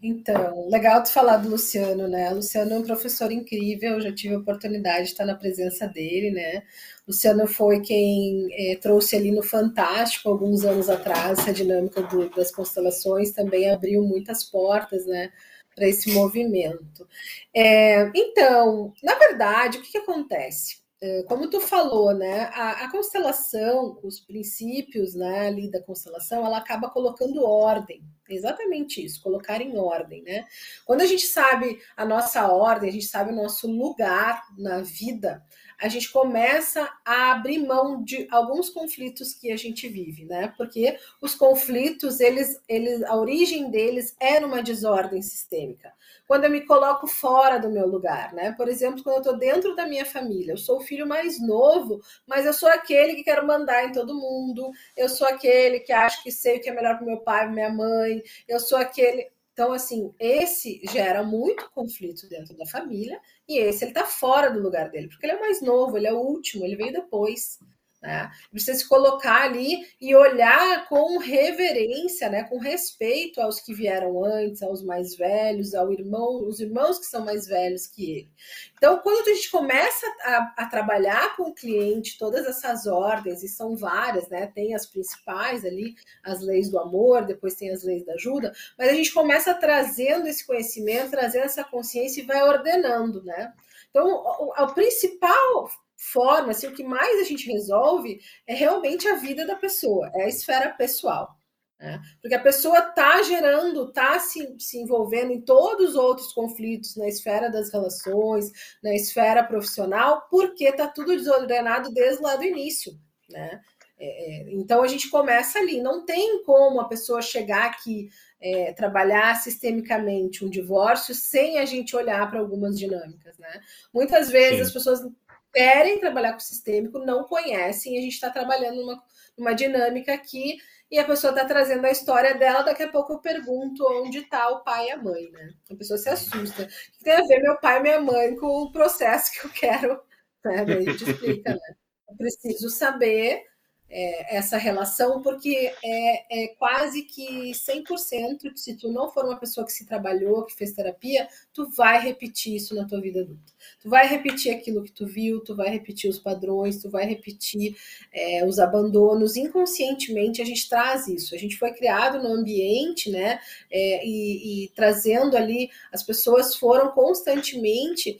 Speaker 4: Então, legal tu falar do Luciano, né? O Luciano é um professor incrível, já tive a oportunidade de estar na presença dele, né? O Luciano foi quem é, trouxe ali no Fantástico, alguns anos atrás, essa dinâmica do, das constelações, também abriu muitas portas, né? para esse movimento. É, então, na verdade, o que, que acontece? É, como tu falou, né, a, a, constelação, os princípios né, ali da constelação, ela acaba colocando ordem. Exatamente isso, colocar em ordem, né? Quando a gente sabe a nossa ordem, a gente sabe o nosso lugar na vida, a gente começa a abrir mão de alguns conflitos que a gente vive, né? Porque os conflitos, eles, eles, a origem deles é numa desordem sistêmica. Quando eu me coloco fora do meu lugar, né? Por exemplo, quando eu estou dentro da minha família, eu sou o filho mais novo, mas eu sou aquele que quero mandar em todo mundo, eu sou aquele que acho que sei o que é melhor para meu pai, minha mãe, eu sou aquele. Então, assim, esse gera muito conflito dentro da família e esse ele tá fora do lugar dele, porque ele é mais novo, ele é o último, ele veio depois. Né? Precisa se colocar ali e olhar com reverência, né? com respeito aos que vieram antes, aos mais velhos, ao irmão, os irmãos que são mais velhos que ele. Então, quando a gente começa a, a trabalhar com o cliente todas essas ordens, e são várias, né? Tem as principais ali, as leis do amor, depois tem as leis da ajuda, mas a gente começa trazendo esse conhecimento, trazendo essa consciência e vai ordenando, né? Então, o, principal forma, assim, o que mais a gente resolve é realmente a vida da pessoa, é a esfera pessoal. Né? Porque a pessoa está gerando, está se, se envolvendo em todos os outros conflitos na esfera das relações, na esfera profissional, porque está tudo desordenado desde lá do início. Né? É, é, então a gente começa ali. Não tem como a pessoa chegar aqui, é, trabalhar sistemicamente um divórcio sem a gente olhar para algumas dinâmicas. Né? Muitas vezes Sim. as pessoas querem trabalhar com sistêmico, não conhecem, a gente está trabalhando numa, numa dinâmica aqui e a pessoa está trazendo a história dela, daqui a pouco eu pergunto onde está o pai e a mãe, né? A pessoa se assusta. O que tem a ver meu pai e minha mãe com o processo que eu quero? [laughs] Né? Daí a gente explica, né? Eu preciso saber é, essa relação, porque é, é quase que 100%, se tu não for uma pessoa que se trabalhou, que fez terapia, tu vai repetir isso na tua vida adulta. Tu vai repetir aquilo que tu viu, tu vai repetir os padrões, tu vai repetir é, os abandonos. Inconscientemente a gente traz isso. A gente foi criado no ambiente, né? É, e, e trazendo ali, as pessoas foram constantemente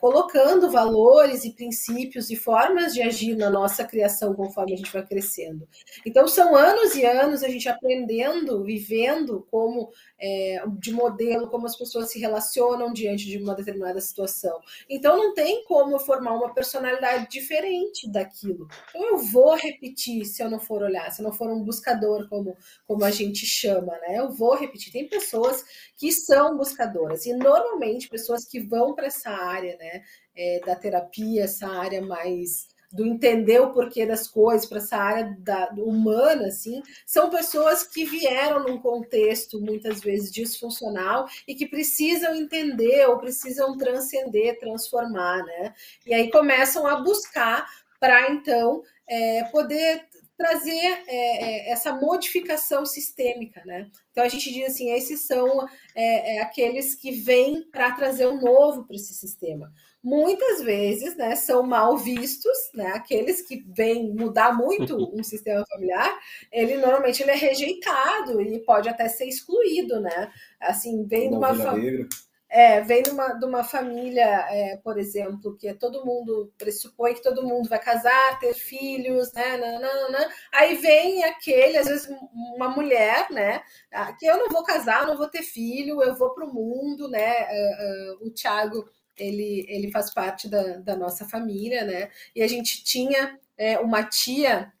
Speaker 4: colocando valores e princípios e formas de agir na nossa criação conforme a gente vai crescendo. Então, são anos e anos a gente aprendendo, vivendo como é, de modelo, como as pessoas se relacionam diante de uma determinada situação. Então, não tem como formar uma personalidade diferente daquilo. Então, eu vou repetir se eu não for olhar, se eu não for um buscador, como, como a gente chama, né? Eu vou repetir. Tem pessoas que são buscadoras, e normalmente pessoas que vão para essa área, né, é, da terapia, essa área mais do entender o porquê das coisas para essa área da, humana, assim, são pessoas que vieram num contexto muitas vezes disfuncional e que precisam entender ou precisam transcender, transformar, né? E aí começam a buscar para então é, poder trazer é, é, essa modificação sistêmica, né? Então a gente diz assim, esses são é, é aqueles que vêm para trazer um novo para esse sistema muitas vezes né, são mal vistos, né? Aqueles que vêm mudar muito [laughs] um sistema familiar, ele normalmente ele é rejeitado e pode até ser excluído, né? Assim, vem de uma família. É, vem de uma, de uma família, é, por exemplo, que é todo mundo pressupõe que todo mundo vai casar, ter filhos, né? Nananana. Aí vem aquele, às vezes, uma mulher, né? Ah, que eu não vou casar, não vou ter filho, eu vou para o mundo, né? Uh, uh, o Tiago ele, ele faz parte da, da nossa família, né? E a gente tinha é, uma tia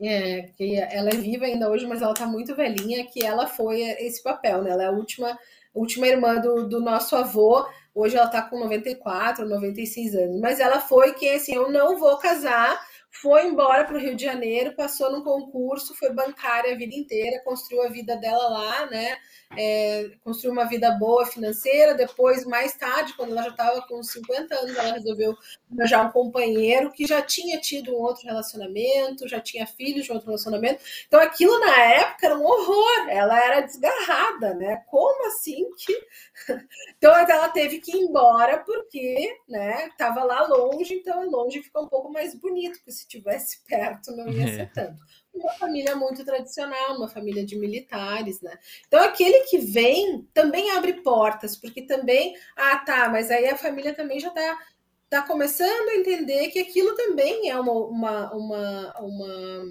Speaker 4: é, que ela é viva ainda hoje, mas ela tá muito velhinha, que ela foi esse papel, né? Ela é a última, última irmã do, do nosso avô. Hoje ela tá com 94, 96 anos. Mas ela foi que assim, eu não vou casar. Foi embora para o Rio de Janeiro, passou num concurso, foi bancária a vida inteira, construiu a vida dela lá, né? é, construir uma vida boa financeira. Depois, mais tarde, quando ela já estava com 50 anos, ela resolveu arranjar um companheiro que já tinha tido um outro relacionamento, já tinha filhos de outro relacionamento. Então, aquilo na época era um horror. Ela era desgarrada, né? Como assim que. [laughs] então, ela teve que ir embora porque, né? Estava lá longe, então longe fica um pouco mais bonito, porque se tivesse [laughs] perto não ia ser tanto uma família muito tradicional, uma família de militares, né? Então aquele que vem também abre portas, porque também, ah, tá, mas aí a família também já está tá começando a entender que aquilo também é uma, uma, uma, uma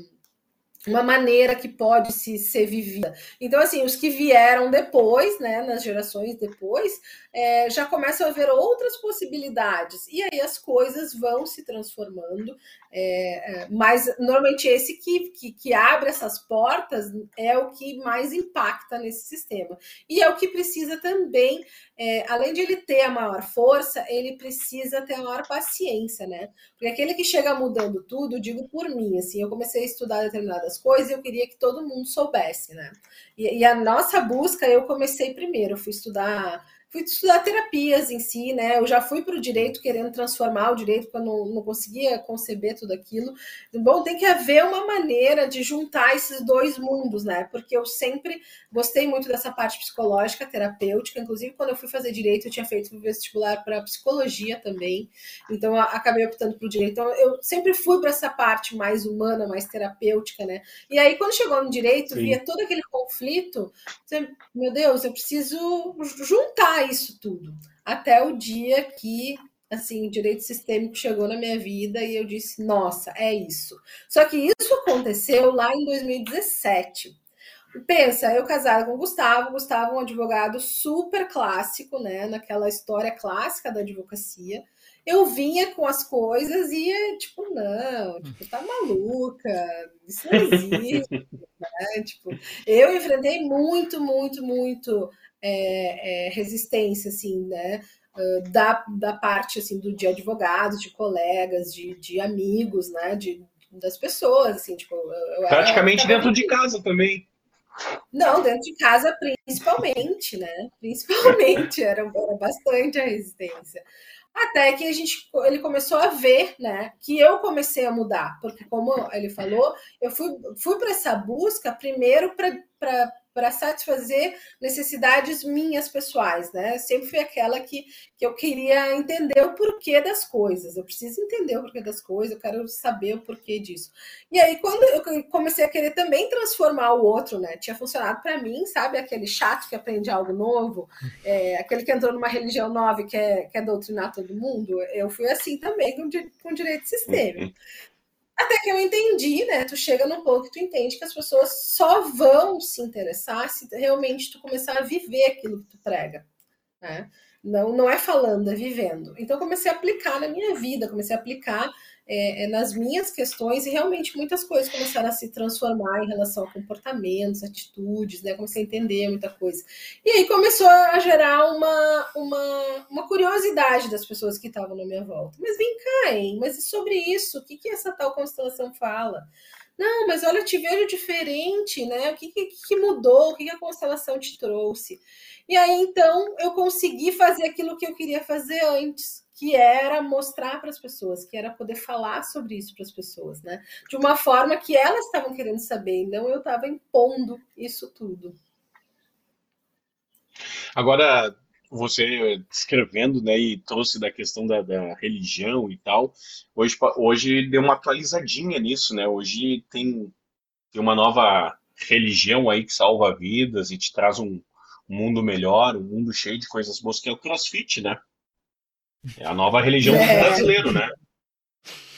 Speaker 4: uma maneira que pode se ser vivida. Então, assim, os que vieram depois, né, nas gerações depois, é, já começam a ver outras possibilidades. E aí as coisas vão se transformando. É, é, mas normalmente esse que, que, que, abre essas portas é o que mais impacta nesse sistema. E é o que precisa também, é, além de ele ter a maior força, ele precisa ter a maior paciência, né? Porque aquele que chega mudando tudo, digo por mim, assim, eu comecei a estudar determinadas coisas e eu queria que todo mundo soubesse, né? E, e a nossa busca, eu comecei primeiro, eu fui estudar fui estudar terapias em si, né? Eu já fui para o direito querendo transformar o direito, porque eu não, não conseguia conceber tudo aquilo. Bom, tem que haver uma maneira de juntar esses dois mundos, né? Porque eu sempre gostei muito dessa parte psicológica, terapêutica. Inclusive, quando eu fui fazer direito, eu tinha feito vestibular para psicologia também. Então, acabei optando para o direito. Então, eu sempre fui para essa parte mais humana, mais terapêutica, né? E aí, quando chegou no direito, Sim. via todo aquele conflito. Meu Deus, eu preciso juntar isso tudo. Até o dia que assim, o direito sistêmico chegou na minha vida e eu disse, nossa, é isso. Só que isso aconteceu lá em 2017. Pensa, eu casada com o Gustavo, Gustavo é um advogado super clássico, né, naquela história clássica da advocacia. Eu vinha com as coisas e, tipo, não, tipo, tá maluca, isso não existe, [laughs] né? Tipo, eu enfrentei muito, muito, muito é, é, resistência, assim, né? Da, da parte assim do de advogados, de colegas, de, de amigos, né? De, das pessoas, assim, tipo.
Speaker 2: Eu, Praticamente eu dentro de casa também.
Speaker 4: Não, dentro de casa principalmente, né? Principalmente, era, era bastante a resistência. Até que a gente, ele começou a ver, né, que eu comecei a mudar, porque como ele falou, eu fui, fui para essa busca primeiro para para satisfazer necessidades minhas pessoais, né? Sempre fui aquela que, que eu queria entender o porquê das coisas. Eu preciso entender o porquê das coisas, eu quero saber o porquê disso. E aí, quando eu comecei a querer também transformar o outro, né? Tinha funcionado para mim, sabe? Aquele chato que aprende algo novo, é, aquele que entrou numa religião nova e quer, quer doutrinar todo mundo. Eu fui assim também com, com direito sistêmico. Até que eu entendi, né? Tu chega no ponto que tu entende que as pessoas só vão se interessar se realmente tu começar a viver aquilo que tu prega, né? Não, não é falando, é vivendo. Então, comecei a aplicar na minha vida, comecei a aplicar é, é, nas minhas questões e realmente muitas coisas começaram a se transformar em relação a comportamentos, atitudes, né? Comecei a entender muita coisa. E aí começou a gerar uma, uma, uma curiosidade das pessoas que estavam na minha volta. Mas vem cá, hein? Mas e sobre isso? O que, que essa tal constelação fala? Não, mas olha, eu te vejo diferente, né? O que, que, que mudou? O que, que a constelação te trouxe? E aí, então, eu consegui fazer aquilo que eu queria fazer antes, que era mostrar para as pessoas, que era poder falar sobre isso para as pessoas, né? De uma forma que elas estavam querendo saber, então eu estava impondo isso tudo.
Speaker 2: Agora, você escrevendo, né, e trouxe da questão da, da, religião e tal, hoje, hoje deu uma atualizadinha nisso, né? Hoje tem, tem uma nova religião aí que salva vidas e te traz um, um mundo melhor, um mundo cheio de coisas boas, que é o CrossFit, né? É a nova religião é. do brasileiro, né?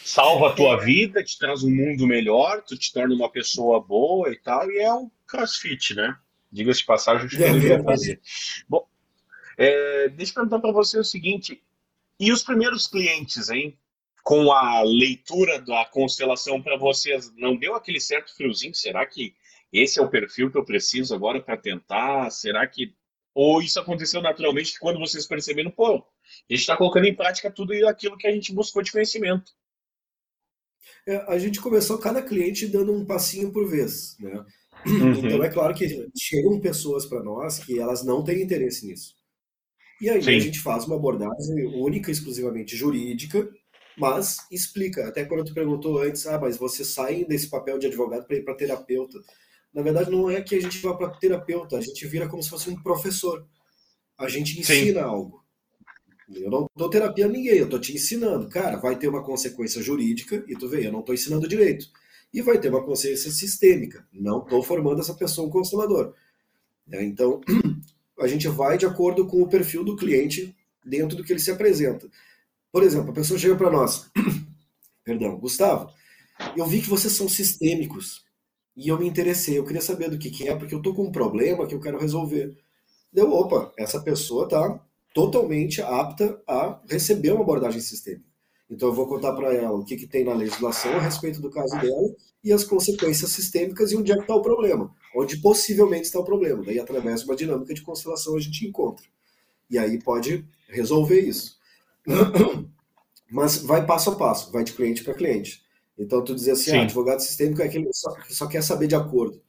Speaker 2: Salva a tua vida, te traz um mundo melhor, tu te torna uma pessoa boa e tal, e é o crossfit, né? Diga-se de passagem, o que eu deveria fazer. Bom, é, deixa eu perguntar para você o seguinte: e os primeiros clientes, hein? Com a leitura da constelação para vocês, não deu aquele certo friozinho? Será que esse é o perfil que eu preciso agora para tentar? Será que. Ou isso aconteceu naturalmente quando vocês perceberam, pô, a gente está colocando em prática tudo aquilo que a gente buscou de conhecimento.
Speaker 3: É, a gente começou cada cliente dando um passinho por vez, né? Uhum. Então é claro que chegam pessoas para nós que elas não têm interesse nisso. E aí Sim. a gente faz uma abordagem única, exclusivamente jurídica, mas explica. Até quando tu perguntou antes, ah, mas você sai desse papel de advogado para ir para terapeuta. Na verdade, não é que a gente vá para terapeuta, a gente vira como se fosse um professor. A gente ensina Sim. algo. Eu não dou terapia a ninguém, eu estou te ensinando. Cara, vai ter uma consequência jurídica, e tu vê, eu não estou ensinando direito. E vai ter uma consequência sistêmica. Não estou formando essa pessoa um constelador. É, então, [clears throat] a gente vai de acordo com o perfil do cliente dentro do que ele se apresenta. Por exemplo, a pessoa chega para nós, [clears throat] perdão, Gustavo, eu vi que vocês são sistêmicos e eu me interessei, eu queria saber do que, que é, porque eu estou com um problema que eu quero resolver. Deu, opa, essa pessoa tá totalmente apta a receber uma abordagem sistêmica. Então, eu vou contar para ela o que, que tem na legislação a respeito do caso dela e as consequências sistêmicas e onde é que está o problema, onde possivelmente está o problema. Daí, através de uma dinâmica de constelação, a gente encontra. E aí pode resolver isso. [clears throat] Mas vai passo a passo, vai de cliente para cliente. Então, tu dizer assim, ah, advogado sistêmico é aquele que só, só quer saber de acordo.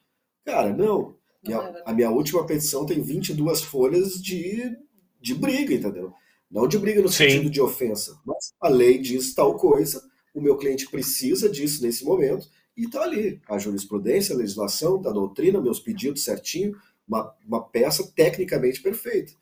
Speaker 3: Cara, não. A, a minha última petição tem 22 folhas de de briga, entendeu? Não de briga no Sim. sentido de ofensa, mas a lei diz tal coisa, o meu cliente precisa disso nesse momento, e está ali. A jurisprudência, a legislação, a doutrina, meus pedidos certinho, uma, uma peça tecnicamente perfeita.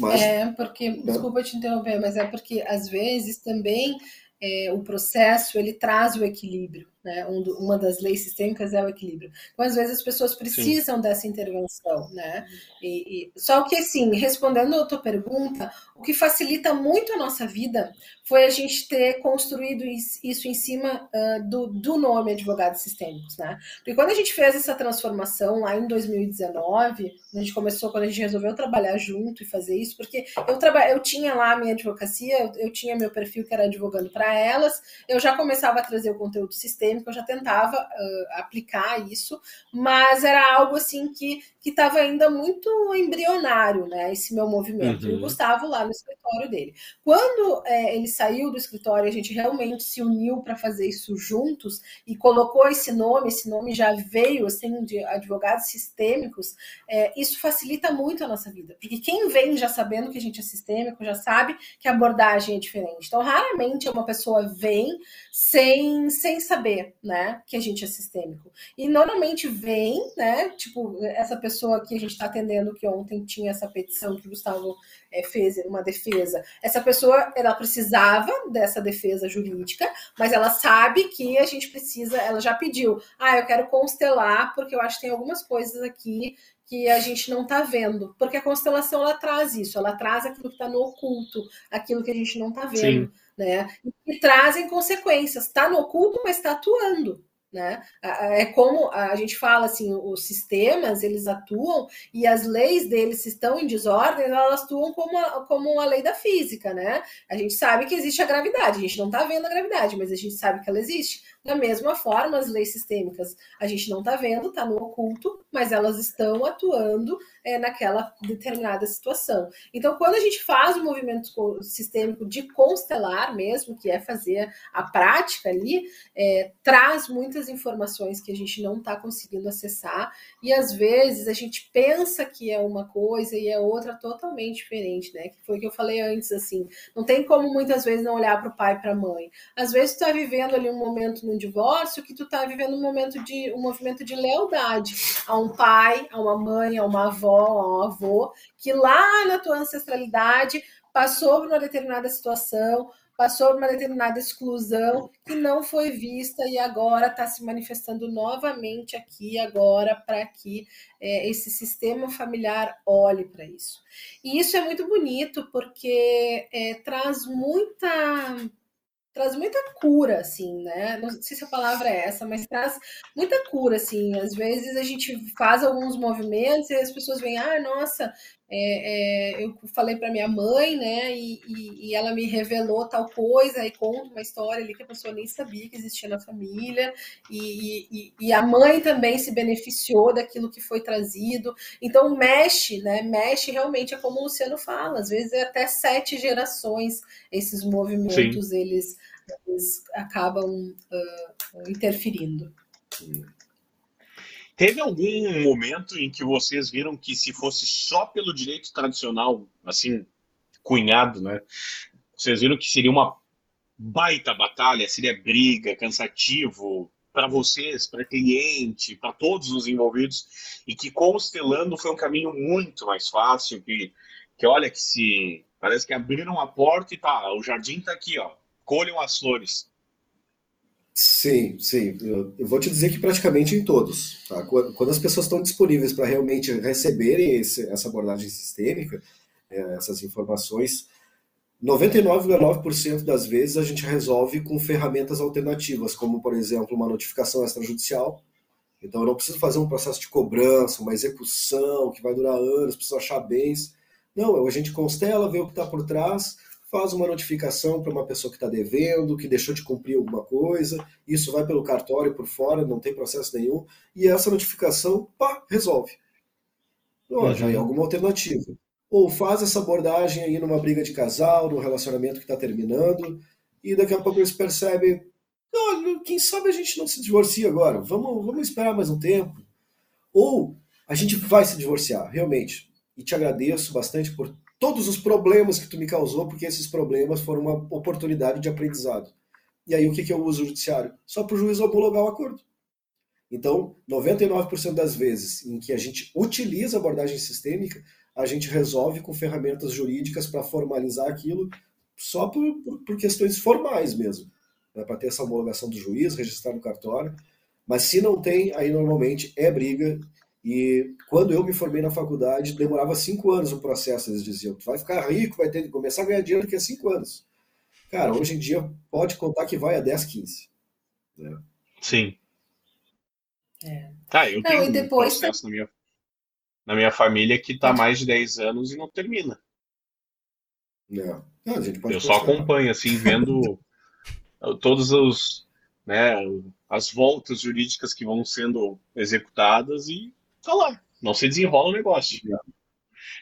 Speaker 4: Mas, é, porque, né? desculpa te interromper, mas é porque às vezes também é, o processo ele traz o equilíbrio. Né? Um do, uma das leis sistêmicas é o equilíbrio. Então, às vezes, as pessoas precisam Sim. dessa intervenção. Né? E, e, só que, assim, respondendo a tua pergunta, o que facilita muito a nossa vida foi a gente ter construído isso em cima uh, do, do nome Advogados Sistêmicos. Né? Porque quando a gente fez essa transformação lá em 2019, a gente começou, quando a gente resolveu trabalhar junto e fazer isso, porque eu, traba, eu tinha lá a minha advocacia, eu, eu tinha meu perfil que era advogando para elas, eu já começava a trazer o conteúdo sistêmico acadêmica, eu já tentava uh, aplicar isso, mas era algo assim que estava ainda muito embrionário, né? Esse meu movimento. Uhum. E o uhum. Gustavo lá no escritório dele. Quando é, ele saiu do escritório, a gente realmente se uniu para fazer isso juntos e colocou esse nome, esse nome já veio assim de advogados sistêmicos, é, isso facilita muito a nossa vida, porque quem vem já sabendo que a gente é sistêmico já sabe que a abordagem é diferente. Então, raramente uma pessoa vem sem, sem saber né, que a gente é sistêmico. E normalmente vem, né, tipo, essa pessoa que a gente está atendendo, que ontem tinha essa petição que o Gustavo é, fez uma defesa. Essa pessoa, ela precisava dessa defesa jurídica, mas ela sabe que a gente precisa, ela já pediu, ah, eu quero constelar, porque eu acho que tem algumas coisas aqui que a gente não está vendo, porque a constelação ela traz isso, ela traz aquilo que está no oculto, aquilo que a gente não está vendo, Sim. Né? E trazem consequências. Está no oculto, mas está atuando. Né? É como a gente fala assim, os sistemas eles atuam e as leis deles estão em desordem, elas atuam como a, como a lei da física, né? A gente sabe que existe a gravidade, a gente não está vendo a gravidade, mas a gente sabe que ela existe. Da mesma forma, as leis sistêmicas a gente não está vendo, está no oculto, mas elas estão atuando é, naquela determinada situação. Então, quando a gente faz o movimento sistêmico de constelar mesmo, que é fazer a prática ali, é, traz muitas informações que a gente não está conseguindo acessar, e às vezes a gente pensa que é uma coisa e é outra totalmente diferente, né? Que foi o que eu falei antes, assim, não tem como muitas vezes não olhar para o pai e para a mãe. Às vezes tu está vivendo ali um momento no divórcio que tu está vivendo um momento de um movimento de lealdade a um pai, a uma mãe, a uma avó, a um avô, que lá na tua ancestralidade passou por uma determinada situação, passou por uma determinada exclusão que não foi vista e agora está se manifestando novamente aqui agora para que é, esse sistema familiar olhe para isso. E isso é muito bonito porque é, traz muita traz muita cura, assim, né? Não sei se a palavra é essa, mas traz muita cura, assim. Às vezes a gente faz alguns movimentos e as pessoas veem, ah, nossa, é, é, eu falei para minha mãe, né, e, e, e, ela me revelou tal coisa, e conta uma história ali que a pessoa nem sabia que existia na família, e, e, a mãe também se beneficiou daquilo que foi trazido. Então, mexe, né, mexe realmente, é como o Luciano fala, às vezes é até sete gerações esses movimentos, eles, eles acabam uh, interferindo.
Speaker 2: Teve algum momento em que vocês viram que se fosse só pelo direito tradicional, assim, cunhado, né? Vocês viram que seria uma baita batalha, seria briga, cansativo para vocês, para cliente, para todos os envolvidos, e que constelando foi um caminho muito mais fácil, que, que olha que se parece que abriram a porta e tá, o jardim tá aqui, ó, colham as flores.
Speaker 3: Sim, sim. Eu, vou te dizer que praticamente em todos. Tá? Quando, as pessoas estão disponíveis para realmente receberem esse, essa abordagem sistêmica, é, essas informações, 99,9% das vezes a gente resolve com ferramentas alternativas, como, por exemplo, uma notificação extrajudicial. Então, eu não preciso fazer um processo de cobrança, uma execução que vai durar anos, preciso achar bens. Não, a gente constela, vê o que está por trás faz uma notificação para uma pessoa que está devendo, que deixou de cumprir alguma coisa, isso vai pelo cartório por fora, não tem processo nenhum, e essa notificação, pá, resolve. Oh, já é uhum. alguma alternativa. Ou faz essa abordagem aí numa briga de casal, num relacionamento que está terminando, e daqui a pouco eles percebem, oh, quem sabe a gente não se divorcia agora, vamos, vamos esperar mais um tempo. Ou a gente vai se divorciar, realmente. E te agradeço bastante por todos os problemas que tu me causou, porque esses problemas foram uma oportunidade de aprendizado. E aí o que, que eu uso o judiciário? Só para o juiz homologar o acordo. Então, 99% das vezes em que a gente utiliza abordagem sistêmica, a gente resolve com ferramentas jurídicas para formalizar aquilo só por, por, por questões formais mesmo. Né? Para ter essa homologação do juiz, registrar no cartório. Mas se não tem, aí normalmente é briga e quando eu me formei na faculdade, demorava cinco anos o processo. Eles diziam: tu vai ficar rico, vai ter que começar a ganhar dinheiro daqui a cinco anos. Cara, hoje em dia pode contar que vai a 10, 15. Né?
Speaker 2: Sim. É. Tá, eu tenho depois... um processo na minha, na minha família que está mais de 10 anos e não termina.
Speaker 3: Não.
Speaker 2: Não, eu só acompanho, assim, vendo [laughs] todos os, né, as voltas jurídicas que vão sendo executadas e lá. Não se desenrola o negócio.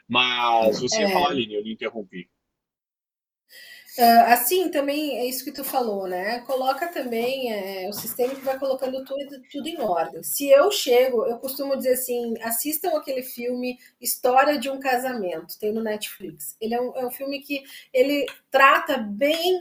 Speaker 2: Mas você é. ia falar, Aline, eu lhe interrompi.
Speaker 4: Uh, assim, também é isso que tu falou, né? Coloca também é, o sistema que vai colocando tudo, tudo em ordem. Se eu chego, eu costumo dizer assim: assistam aquele filme História de um Casamento, tem no Netflix. Ele é um, é um filme que ele trata bem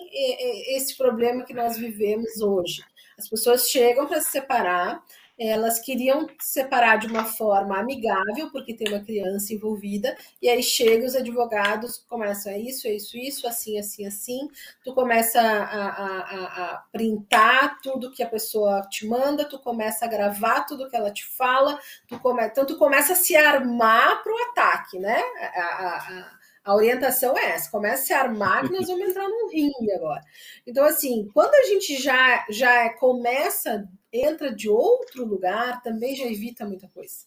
Speaker 4: esse problema que nós vivemos hoje As pessoas chegam para se separar, elas queriam separar de uma forma amigável, porque tem uma criança envolvida, e aí chegam os advogados, começam é isso, é isso, isso, assim, assim, assim. Tu começa a, a, a printar tudo que a pessoa te manda, tu começa a gravar tudo que ela te fala, tu come... então tu começa a se armar para o ataque, né? A, a, orientação é essa: começa a se armar que nós vamos entrar num ringue agora. Então, assim, quando a gente já, já começa entra de outro lugar, também já evita muita coisa.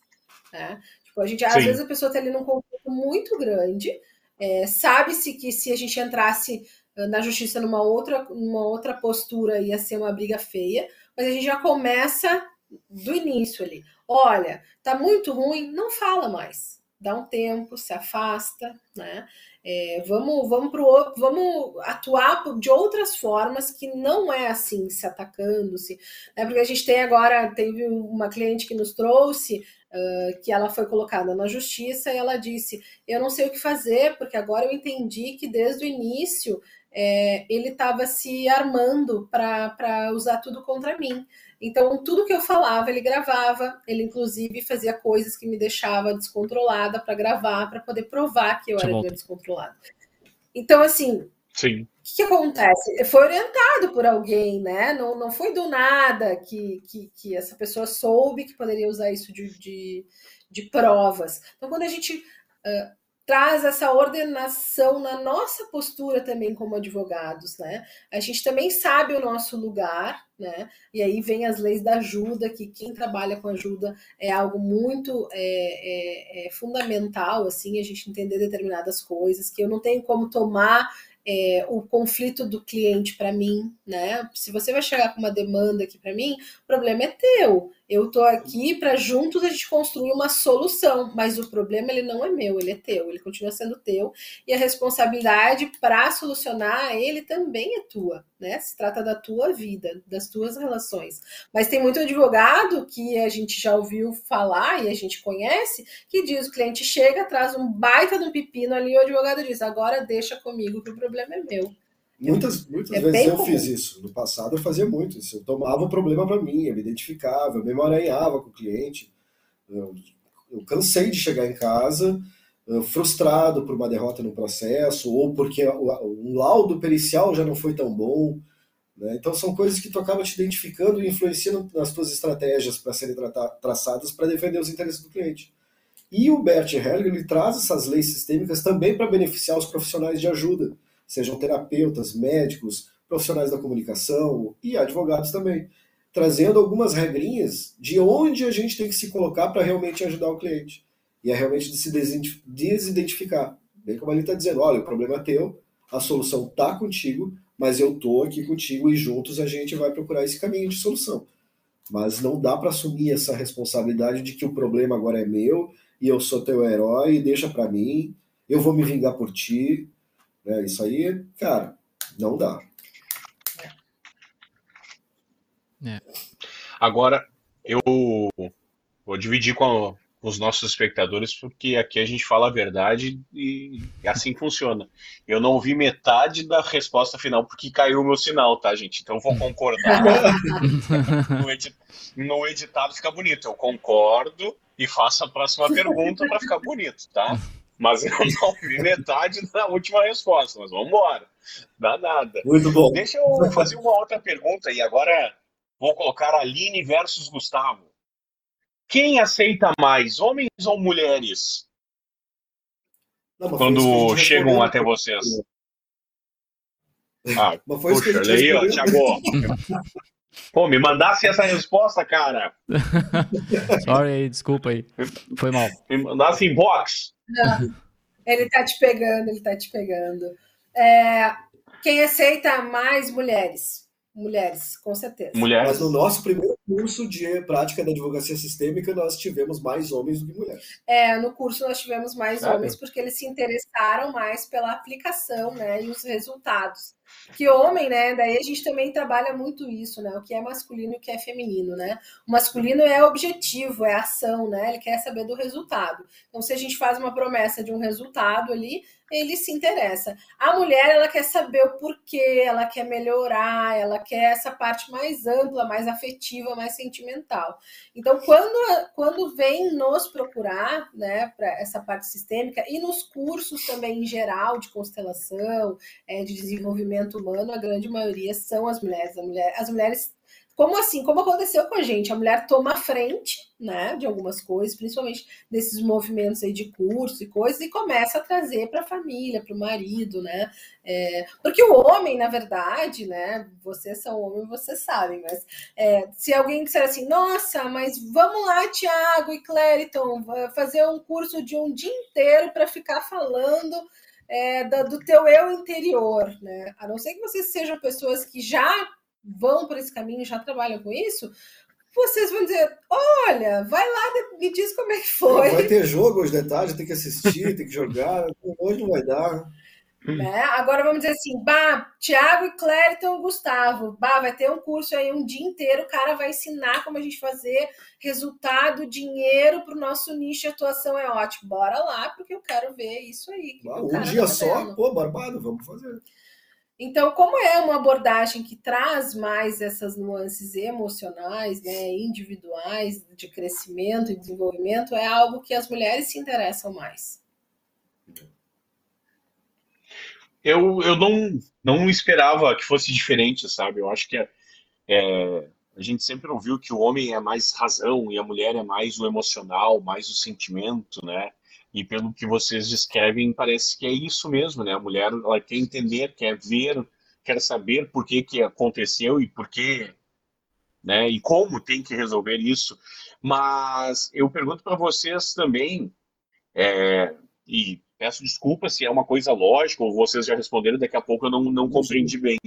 Speaker 4: Né? Tipo, a gente, às vezes a pessoa está ali num conflito muito grande, é, sabe-se que se a gente entrasse ah, na justiça numa outra, numa outra postura ia ser uma briga feia, mas a gente já começa do início ali. Olha, tá muito ruim, não fala mais. Dá um tempo, se afasta, né? É, vamos, vamos, pro, vamos atuar de outras formas que não é assim, se atacando, se, né? porque a gente tem agora, teve uma cliente que nos trouxe uh, que ela foi colocada na justiça e ela disse: Eu não sei o que fazer, porque agora eu entendi que desde o início é, ele estava se armando para usar tudo contra mim. Então, tudo que eu falava, ele gravava. Ele, inclusive, fazia coisas que me deixava descontrolada para gravar, para poder provar que eu era descontrolada. Então, assim,
Speaker 2: Sim.
Speaker 4: o que, que, acontece? Foi orientado por alguém, né? Não, não foi do nada que, que, que essa pessoa soube que poderia usar isso de, de, de provas. Então, quando a gente uh, traz essa ordenação na nossa postura também como advogados, né? A gente também sabe o nosso lugar, né? E aí vem as leis da ajuda, que quem trabalha com ajuda é algo muito é, é, é fundamental, assim, a gente entender determinadas coisas, que eu não tenho como tomar é, o conflito do cliente para mim, né? Se você vai chegar com uma demanda aqui para mim, o problema é teu. Eu estou aqui para juntos a gente construir uma solução, mas o problema ele não é meu, ele é teu, ele continua sendo teu e a responsabilidade para solucionar ele também é tua, né? Se trata da tua vida, das tuas relações. Mas tem muito advogado que a gente já ouviu falar e a gente conhece que diz o cliente chega, traz um baita de um pepino ali e o advogado diz: agora deixa comigo que o problema é meu.
Speaker 3: Muitas, muitas é vezes eu comum. fiz isso. No passado eu fazia muito isso. Eu tomava o problema para mim, eu me identificava, eu me emaranhava com o cliente. Eu, eu cansei de chegar em casa uh, frustrado por uma derrota no processo ou porque um laudo pericial já não foi tão bom. Né? Então são coisas que tu acaba te identificando e influenciando nas tuas estratégias para serem tra traçadas para defender os interesses do cliente. E o Bert Hellinger ele traz essas leis sistêmicas também para beneficiar os profissionais de ajuda sejam terapeutas, médicos, profissionais da comunicação e advogados também, trazendo algumas regrinhas de onde a gente tem que se colocar para realmente ajudar o cliente. E é realmente de se desidentificar. Bem como ele está dizendo, olha, o problema é teu, a solução está contigo, mas eu estou aqui contigo e juntos a gente vai procurar esse caminho de solução. Mas não dá para assumir essa responsabilidade de que o problema agora é meu e eu sou teu herói, deixa para mim, eu vou me vingar por ti. É, isso aí, cara, não dá.
Speaker 2: É. Agora, eu vou dividir com os nossos espectadores, porque aqui a gente fala a verdade e assim funciona. Eu não ouvi metade da resposta final porque caiu o meu sinal, tá, gente? Então vou concordar. [laughs] no, edit no editado fica bonito. Eu concordo e faço a próxima pergunta para ficar bonito, tá? Mas eu não [laughs] vi metade da última resposta, mas vamos embora. Dá nada.
Speaker 3: Muito bom.
Speaker 2: Deixa eu fazer uma outra pergunta e agora vou colocar Aline versus Gustavo. Quem aceita mais, homens ou mulheres? Não, quando chegam até vocês. Ah, mas foi puxa, olha aí, ó, Thiago. [laughs] Pô, me mandasse essa resposta, cara. [laughs]
Speaker 1: Sorry aí, desculpa aí. Foi mal.
Speaker 2: Me mandasse inbox.
Speaker 4: Ele tá te pegando, ele tá te pegando. É, quem aceita mais mulheres? Mulheres, com certeza.
Speaker 3: Mulheres. Mas no nosso primeiro curso de prática da advocacia sistêmica, nós tivemos mais homens do que mulheres.
Speaker 4: É, no curso nós tivemos mais homens porque eles se interessaram mais pela aplicação, né, e os resultados. Que homem, né, daí a gente também trabalha muito isso, né, o que é masculino e o que é feminino, né. O masculino é objetivo, é ação, né, ele quer saber do resultado. Então, se a gente faz uma promessa de um resultado ali, ele se interessa. A mulher, ela quer saber o porquê, ela quer melhorar, ela quer essa parte mais ampla, mais afetiva, mais sentimental. Então, quando, quando vem nos procurar, né, para essa parte sistêmica e nos cursos também em geral de constelação, é, de desenvolvimento humano, a grande maioria são as mulheres. mulher, as mulheres como assim? Como aconteceu com a gente? A mulher toma a frente, né, de algumas coisas, principalmente desses movimentos aí de curso e coisas, e começa a trazer para a família, para o marido, né? É, porque o homem, na verdade, né? Vocês são homens, vocês sabem, mas é, se alguém disser assim, nossa, mas vamos lá, Tiago e Clériton, fazer um curso de um dia inteiro para ficar falando é, do, do teu eu interior, né? A não ser que vocês sejam pessoas que já vão por esse caminho, já trabalham com isso, vocês vão dizer: olha, vai lá, me diz como é que foi.
Speaker 3: Vai ter jogo hoje de tarde, tem que assistir, tem que jogar, [laughs] hoje não vai dar.
Speaker 4: Né? Agora vamos dizer assim, bah, Tiago e Clériton Gustavo, bah, vai ter um curso aí um dia inteiro, o cara vai ensinar como a gente fazer resultado, dinheiro para o nosso nicho de atuação é ótimo. Bora lá, porque eu quero ver isso aí.
Speaker 3: Bah, um dia tá só, pô, barbado, vamos fazer.
Speaker 4: Então, como é uma abordagem que traz mais essas nuances emocionais, né, individuais, de crescimento e desenvolvimento, é algo que as mulheres se interessam mais.
Speaker 2: Eu, eu não, não esperava que fosse diferente, sabe? Eu acho que é, é, a gente sempre ouviu que o homem é mais razão e a mulher é mais o emocional, mais o sentimento, né? E pelo que vocês descrevem, parece que é isso mesmo, né? A mulher ela quer entender, quer ver, quer saber por que, que aconteceu e por que, né? E como tem que resolver isso. Mas eu pergunto para vocês também, é, e peço desculpa se é uma coisa lógica ou vocês já responderam, daqui a pouco eu não, não compreendi bem.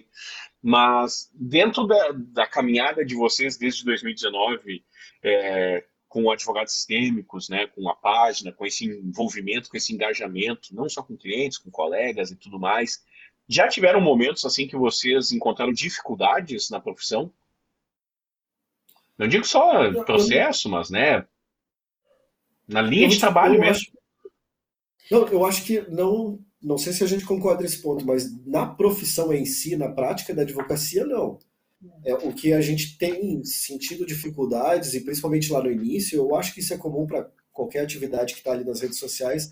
Speaker 2: Mas dentro da, da caminhada de vocês desde 2019, é, com advogados sistêmicos, né, com a página, com esse envolvimento, com esse engajamento, não só com clientes, com colegas e tudo mais. Já tiveram momentos assim que vocês encontraram dificuldades na profissão? Não digo só processo, mas né, na linha de trabalho mesmo. Acho,
Speaker 3: não, eu acho que não, não sei se a gente concorda nesse ponto, mas na profissão em si, na prática da advocacia, não. É, o que a gente tem sentido dificuldades, e principalmente lá no início, eu acho que isso é comum para qualquer atividade que está ali nas redes sociais,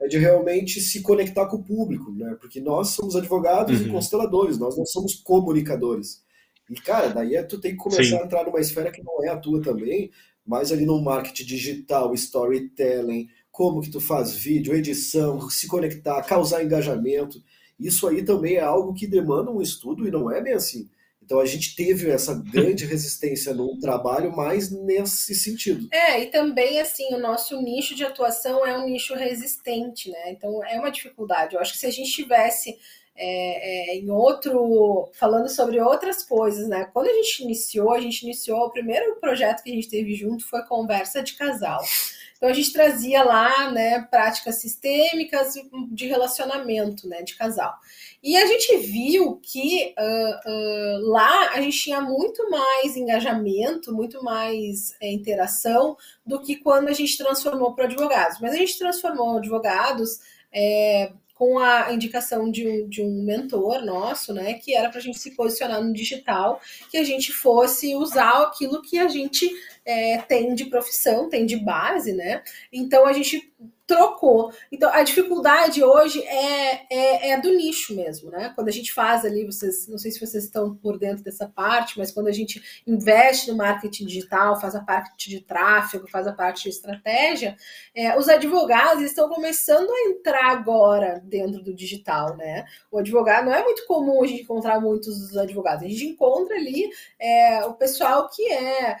Speaker 3: é de realmente se conectar com o público, né? Porque nós somos advogados uhum. e consteladores, nós não somos comunicadores. E, cara, daí é, tu tem que começar Sim. a entrar numa esfera que não é a tua também, mas ali no marketing digital, storytelling, como que tu faz vídeo, edição, se conectar, causar engajamento. Isso aí também é algo que demanda um estudo e não é bem assim. Então a gente teve essa grande resistência no trabalho, mais nesse sentido.
Speaker 4: É, e também assim, o nosso nicho de atuação é um nicho resistente, né? Então é uma dificuldade. Eu acho que se a gente tivesse é, é, em outro, falando sobre outras coisas, né? Quando a gente iniciou, a gente iniciou o primeiro projeto que a gente teve junto foi conversa de casal. Então a gente trazia lá, né, práticas sistêmicas de relacionamento, né, de casal. E a gente viu que uh, uh, lá a gente tinha muito mais engajamento, muito mais é, interação do que quando a gente transformou para advogados. Mas a gente transformou advogados é, com a indicação de um, de um mentor nosso, né, que era para a gente se posicionar no digital, que a gente fosse usar aquilo que a gente é, tem de profissão, tem de base, né? Então a gente trocou. Então, a dificuldade hoje é, é, é, do nicho mesmo, né? Quando a gente faz ali, vocês, não sei se vocês estão por dentro dessa parte, mas quando a gente investe no marketing digital, faz a parte de tráfego, faz a parte de estratégia, é, os advogados estão começando a entrar agora dentro do digital, né? O advogado não é muito comum a gente encontrar muitos advogados, a gente encontra ali é, o pessoal que é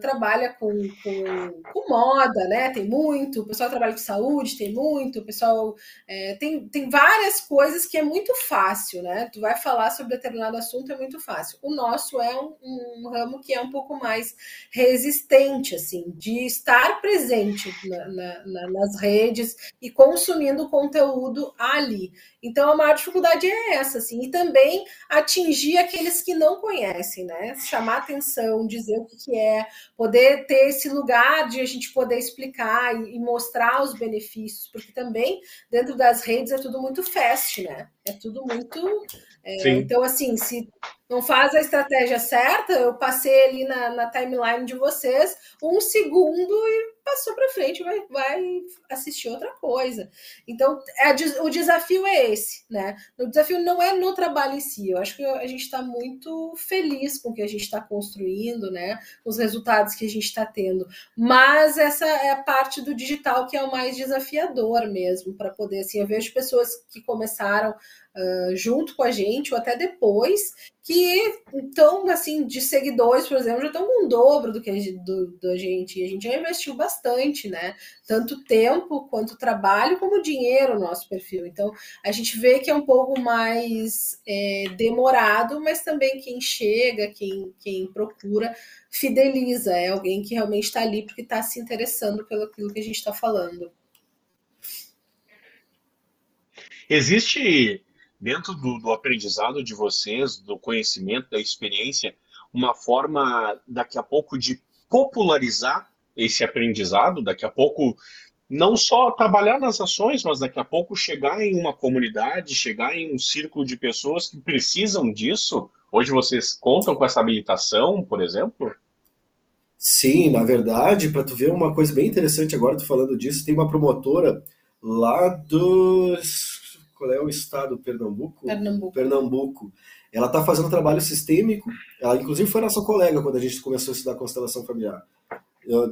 Speaker 4: trabalha com, com, com, moda, né? Tem muito, o pessoal trabalha com saúde, tem muito, o pessoal é, tem, tem várias coisas que é muito fácil, né? Tu vai falar sobre determinado assunto, é muito fácil. O nosso é um, um ramo que é um pouco mais resistente, assim, de estar presente na, na, na, nas redes e consumindo conteúdo ali. Então, a maior dificuldade é essa, assim, e também atingir aqueles que não conhecem, né? Chamar atenção, dizer o que, que é, poder ter esse lugar de a gente poder explicar e, e mostrar os benefícios, porque também dentro das redes é tudo muito fast, né? É tudo muito. É, então, assim, se não faz a estratégia certa, eu passei ali na, na timeline de vocês um segundo e passou para frente, vai, vai assistir outra coisa. Então, é, o desafio é esse, né? O desafio não é no trabalho em si. Eu acho que a gente está muito feliz com o que a gente está construindo, né? Os resultados que a gente está tendo. Mas essa é a parte do digital que é o mais desafiador mesmo, para poder, assim, eu vejo pessoas que começaram uh, junto com a gente, ou até depois, que estão, assim, de seguidores, por exemplo, já estão com o dobro do que a gente, do, do gente. A gente já investiu bastante, né? Tanto tempo quanto trabalho, como dinheiro no nosso perfil. Então, a gente vê que é um pouco mais é, demorado, mas também quem chega, quem, quem procura, fideliza. É alguém que realmente está ali porque está se interessando pelo aquilo que a gente está falando.
Speaker 2: Existe dentro do, do, aprendizado de vocês, do conhecimento, da experiência, uma forma daqui a pouco de popularizar esse aprendizado, daqui a pouco não só trabalhar nas ações, mas daqui a pouco chegar em uma comunidade, chegar em um círculo de pessoas que precisam disso. Hoje vocês contam com essa habilitação, por exemplo?
Speaker 3: Sim, na verdade, para tu ver uma coisa bem interessante agora, tu falando disso, tem uma promotora lá dos qual é o estado? Pernambuco?
Speaker 4: Pernambuco.
Speaker 3: Pernambuco. Ela está fazendo trabalho sistêmico. Ela, inclusive, foi nossa colega quando a gente começou a estudar constelação familiar.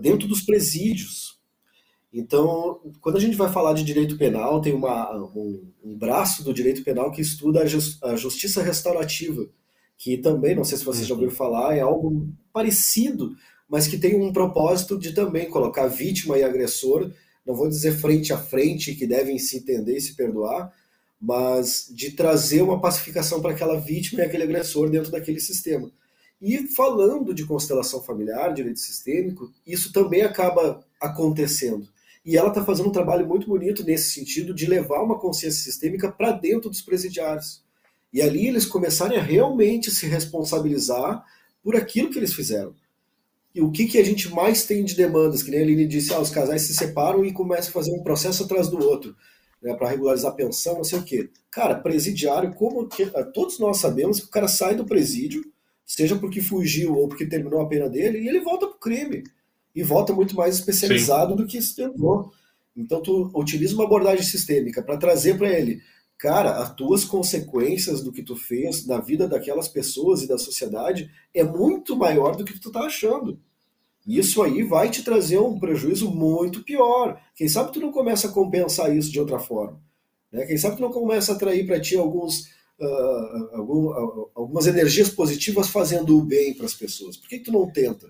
Speaker 3: Dentro dos presídios. Então, quando a gente vai falar de direito penal, tem uma, um, um braço do direito penal que estuda a, just, a justiça restaurativa, que também, não sei se vocês já ouviram falar, é algo parecido, mas que tem um propósito de também colocar vítima e agressor, não vou dizer frente a frente, que devem se entender e se perdoar, mas de trazer uma pacificação para aquela vítima e aquele agressor dentro daquele sistema. E falando de constelação familiar, direito sistêmico, isso também acaba acontecendo. E ela está fazendo um trabalho muito bonito nesse sentido de levar uma consciência sistêmica para dentro dos presidiários. E ali eles começarem a realmente se responsabilizar por aquilo que eles fizeram. E o que, que a gente mais tem de demandas? Que nem a Aline disse, ah, os casais se separam e começam a fazer um processo atrás do outro né, para regularizar a pensão, não sei o quê. Cara, presidiário, como que, ah, todos nós sabemos que o cara sai do presídio, seja porque fugiu ou porque terminou a pena dele, e ele volta para o crime. E volta muito mais especializado Sim. do que se tentou. Então, tu utiliza uma abordagem sistêmica para trazer para ele, cara, as tuas consequências do que tu fez na vida daquelas pessoas e da sociedade é muito maior do que tu tá achando. Isso aí vai te trazer um prejuízo muito pior. Quem sabe tu não começa a compensar isso de outra forma. Né? Quem sabe tu não começa a atrair para ti alguns, uh, algum, uh, algumas energias positivas fazendo o bem para as pessoas. Por que, que tu não tenta?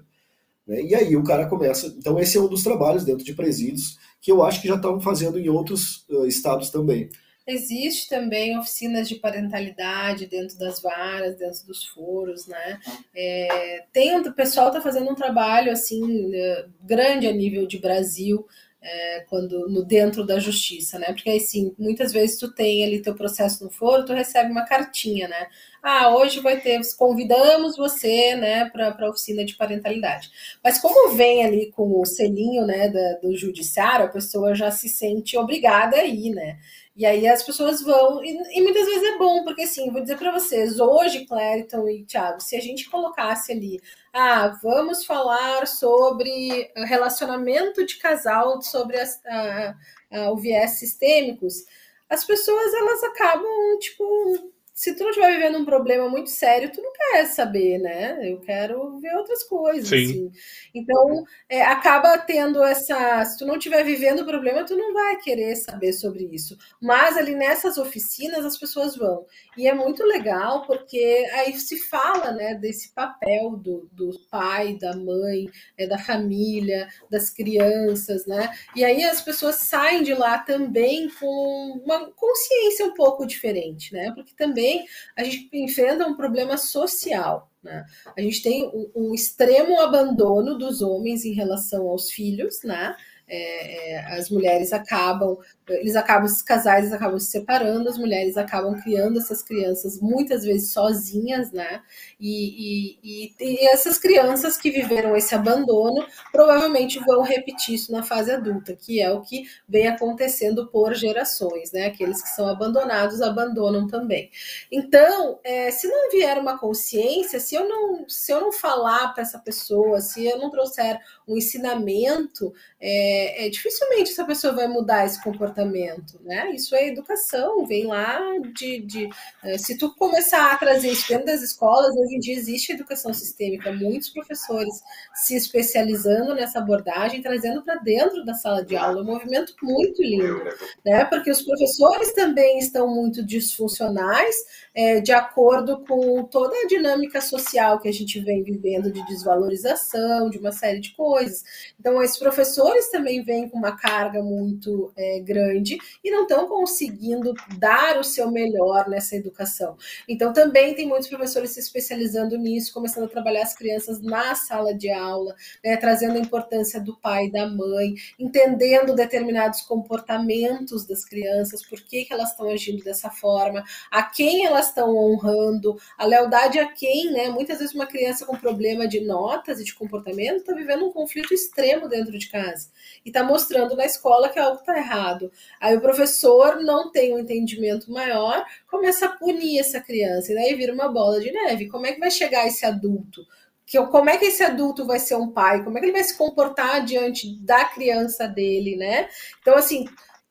Speaker 3: Né? E aí o cara começa. Então, esse é um dos trabalhos dentro de presídios que eu acho que já estão fazendo em outros uh, estados também.
Speaker 4: Existe também oficinas de parentalidade dentro das varas, dentro dos foros, né? É, tem o pessoal está fazendo um trabalho assim é, grande a nível de Brasil é, quando no dentro da justiça, né? Porque assim, muitas vezes tu tem ali teu processo no foro, tu recebe uma cartinha, né? Ah, hoje vai ter, convidamos você, né, para a oficina de parentalidade. Mas como vem ali com o selinho, né, da, do judiciário, a pessoa já se sente obrigada a ir, né? E aí as pessoas vão, e, e muitas vezes é bom, porque assim, vou dizer para vocês, hoje, Clériton e Thiago, se a gente colocasse ali, ah, vamos falar sobre relacionamento de casal, sobre as, a, a, o viés sistêmicos, as pessoas elas acabam, tipo, se tu não estiver vivendo um problema muito sério, tu não quer saber, né? Eu quero ver outras coisas. Sim. Assim. Então, é, acaba tendo essa. Se tu não estiver vivendo o problema, tu não vai querer saber sobre isso. Mas ali nessas oficinas as pessoas vão. E é muito legal porque aí se fala né, desse papel do, do pai, da mãe, é, da família, das crianças, né? E aí as pessoas saem de lá também com uma consciência um pouco diferente, né? Porque também também a gente enfrenta um problema social. Né? A gente tem um, um extremo abandono dos homens em relação aos filhos, né? É, é, as mulheres acabam, eles acabam, esses casais acabam se separando, as mulheres acabam criando essas crianças muitas vezes sozinhas, né? E, e, e, essas crianças que viveram esse abandono provavelmente vão repetir isso na fase adulta, que é o que vem acontecendo por gerações, né? Aqueles que são abandonados abandonam também. Então, é, se não vier uma consciência, se eu não, se eu não falar para essa pessoa, se eu não trouxer um ensinamento, é, é, dificilmente essa pessoa vai mudar esse comportamento, né? Isso é educação, vem lá de, de é, se tu começar a trazer isso dentro das escolas, hoje em dia existe educação sistêmica, muitos professores se especializando nessa abordagem, trazendo para dentro da sala de aula, um movimento muito lindo, né? Porque os professores também estão muito disfuncionais, é, de acordo com toda a dinâmica social que a gente vem vivendo de desvalorização, de uma série de coisas. Então, esses professores também vêm com uma carga muito é, grande e não estão conseguindo dar o seu melhor nessa educação. Então, também tem muitos professores se especializando nisso, começando a trabalhar as crianças na sala de aula, né, trazendo a importância do pai e da mãe, entendendo determinados comportamentos das crianças, por que, que elas estão agindo dessa forma, a quem elas estão honrando, a lealdade a quem, né? Muitas vezes uma criança com problema de notas e de comportamento está vivendo um conflito extremo dentro de casa e está mostrando na escola que algo está errado. Aí o professor não tem um entendimento maior, começa a punir essa criança e daí vira uma bola de neve. Como é que vai chegar esse adulto? que como é que esse adulto vai ser um pai, como é que ele vai se comportar diante da criança dele, né? Então, assim,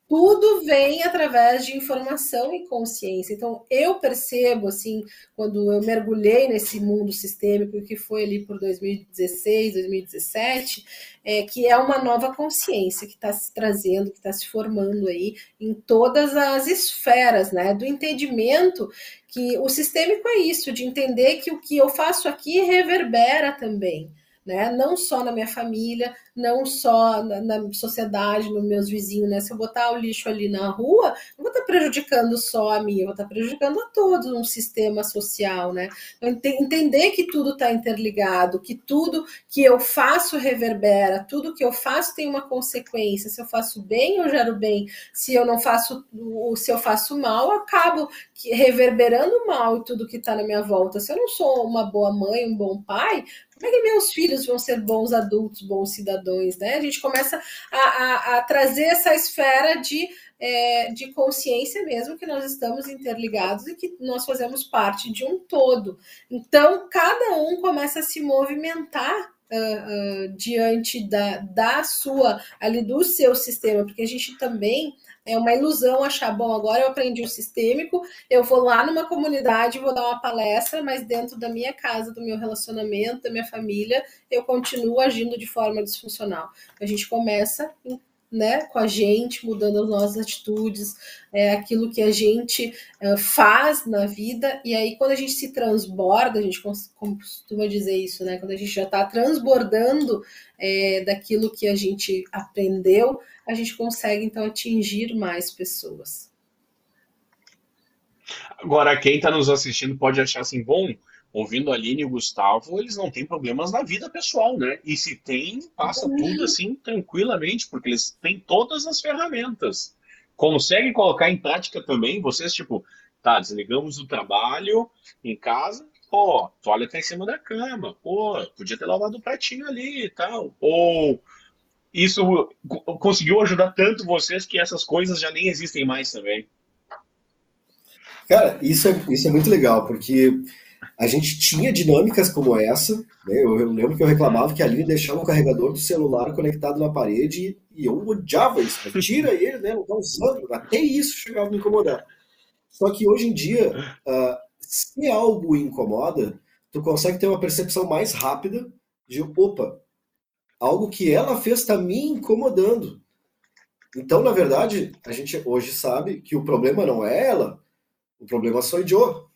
Speaker 4: tudo vem através de informação e consciência. Então, eu percebo, assim, quando eu mergulhei nesse mundo sistêmico, que foi ali por 2016, 2017, é, que é uma nova consciência que está se trazendo, que está se formando aí em todas as esferas, né? Do entendimento que o sistêmico é isso, de entender que o que eu faço aqui reverbera também né? Não só na minha família, não só na, na, sociedade, nos meus vizinhos, né? Se eu botar o lixo ali na rua, não vou estar prejudicando só a mim, eu vou estar prejudicando a todos um sistema social, né? Então, entender que tudo está interligado, que tudo que eu faço reverbera, tudo que eu faço tem uma consequência. Se eu faço bem, eu gero bem. Se eu não faço, se eu faço mal, eu acabo reverberando mal tudo que está na minha volta. Se eu não sou uma boa mãe, um bom pai, como é que meus filhos vão ser bons adultos, bons cidadãos, né? A gente começa a, a, a trazer essa esfera de, é, de consciência mesmo que nós estamos interligados e que nós fazemos parte de um todo. Então, cada um começa a se movimentar Uh, uh, diante da, da sua ali do seu sistema, porque a gente também é uma ilusão achar, bom, agora eu aprendi o sistêmico, eu vou lá numa comunidade, vou dar uma palestra, mas dentro da minha casa, do meu relacionamento, da minha família, eu continuo agindo de forma disfuncional. A gente começa né, com a gente, mudando as nossas atitudes, é, aquilo que a gente é, faz na vida, e aí quando a gente se transborda, a gente costuma dizer isso, né, quando a gente já está transbordando é, daquilo que a gente aprendeu, a gente consegue então atingir mais pessoas.
Speaker 2: Agora, quem está nos assistindo pode achar assim, bom, ouvindo a Aline e o Gustavo, eles não têm problemas na vida pessoal, né? E se tem, passa uhum. tudo assim tranquilamente, porque eles têm todas as ferramentas. Conseguem colocar em prática também, vocês, tipo, tá, desligamos o trabalho em casa, pô, toalha tá em cima da cama, pô, podia ter lavado o pratinho ali e tal. Ou isso conseguiu ajudar tanto vocês que essas coisas já nem existem mais também.
Speaker 3: Cara, isso é, isso é muito legal, porque a gente tinha dinâmicas como essa. Né? Eu, eu, lembro que eu reclamava que ali deixava o carregador do celular conectado na parede e eu odiava isso. Né? Tira ele, né? Não tá usando. Até isso chegava a me incomodar. Só que hoje em dia, uh, se algo incomoda, tu consegue ter uma percepção mais rápida de opa, algo que ela fez está me incomodando. Então, na verdade, a gente hoje sabe que o problema não é ela, o problema sou eu.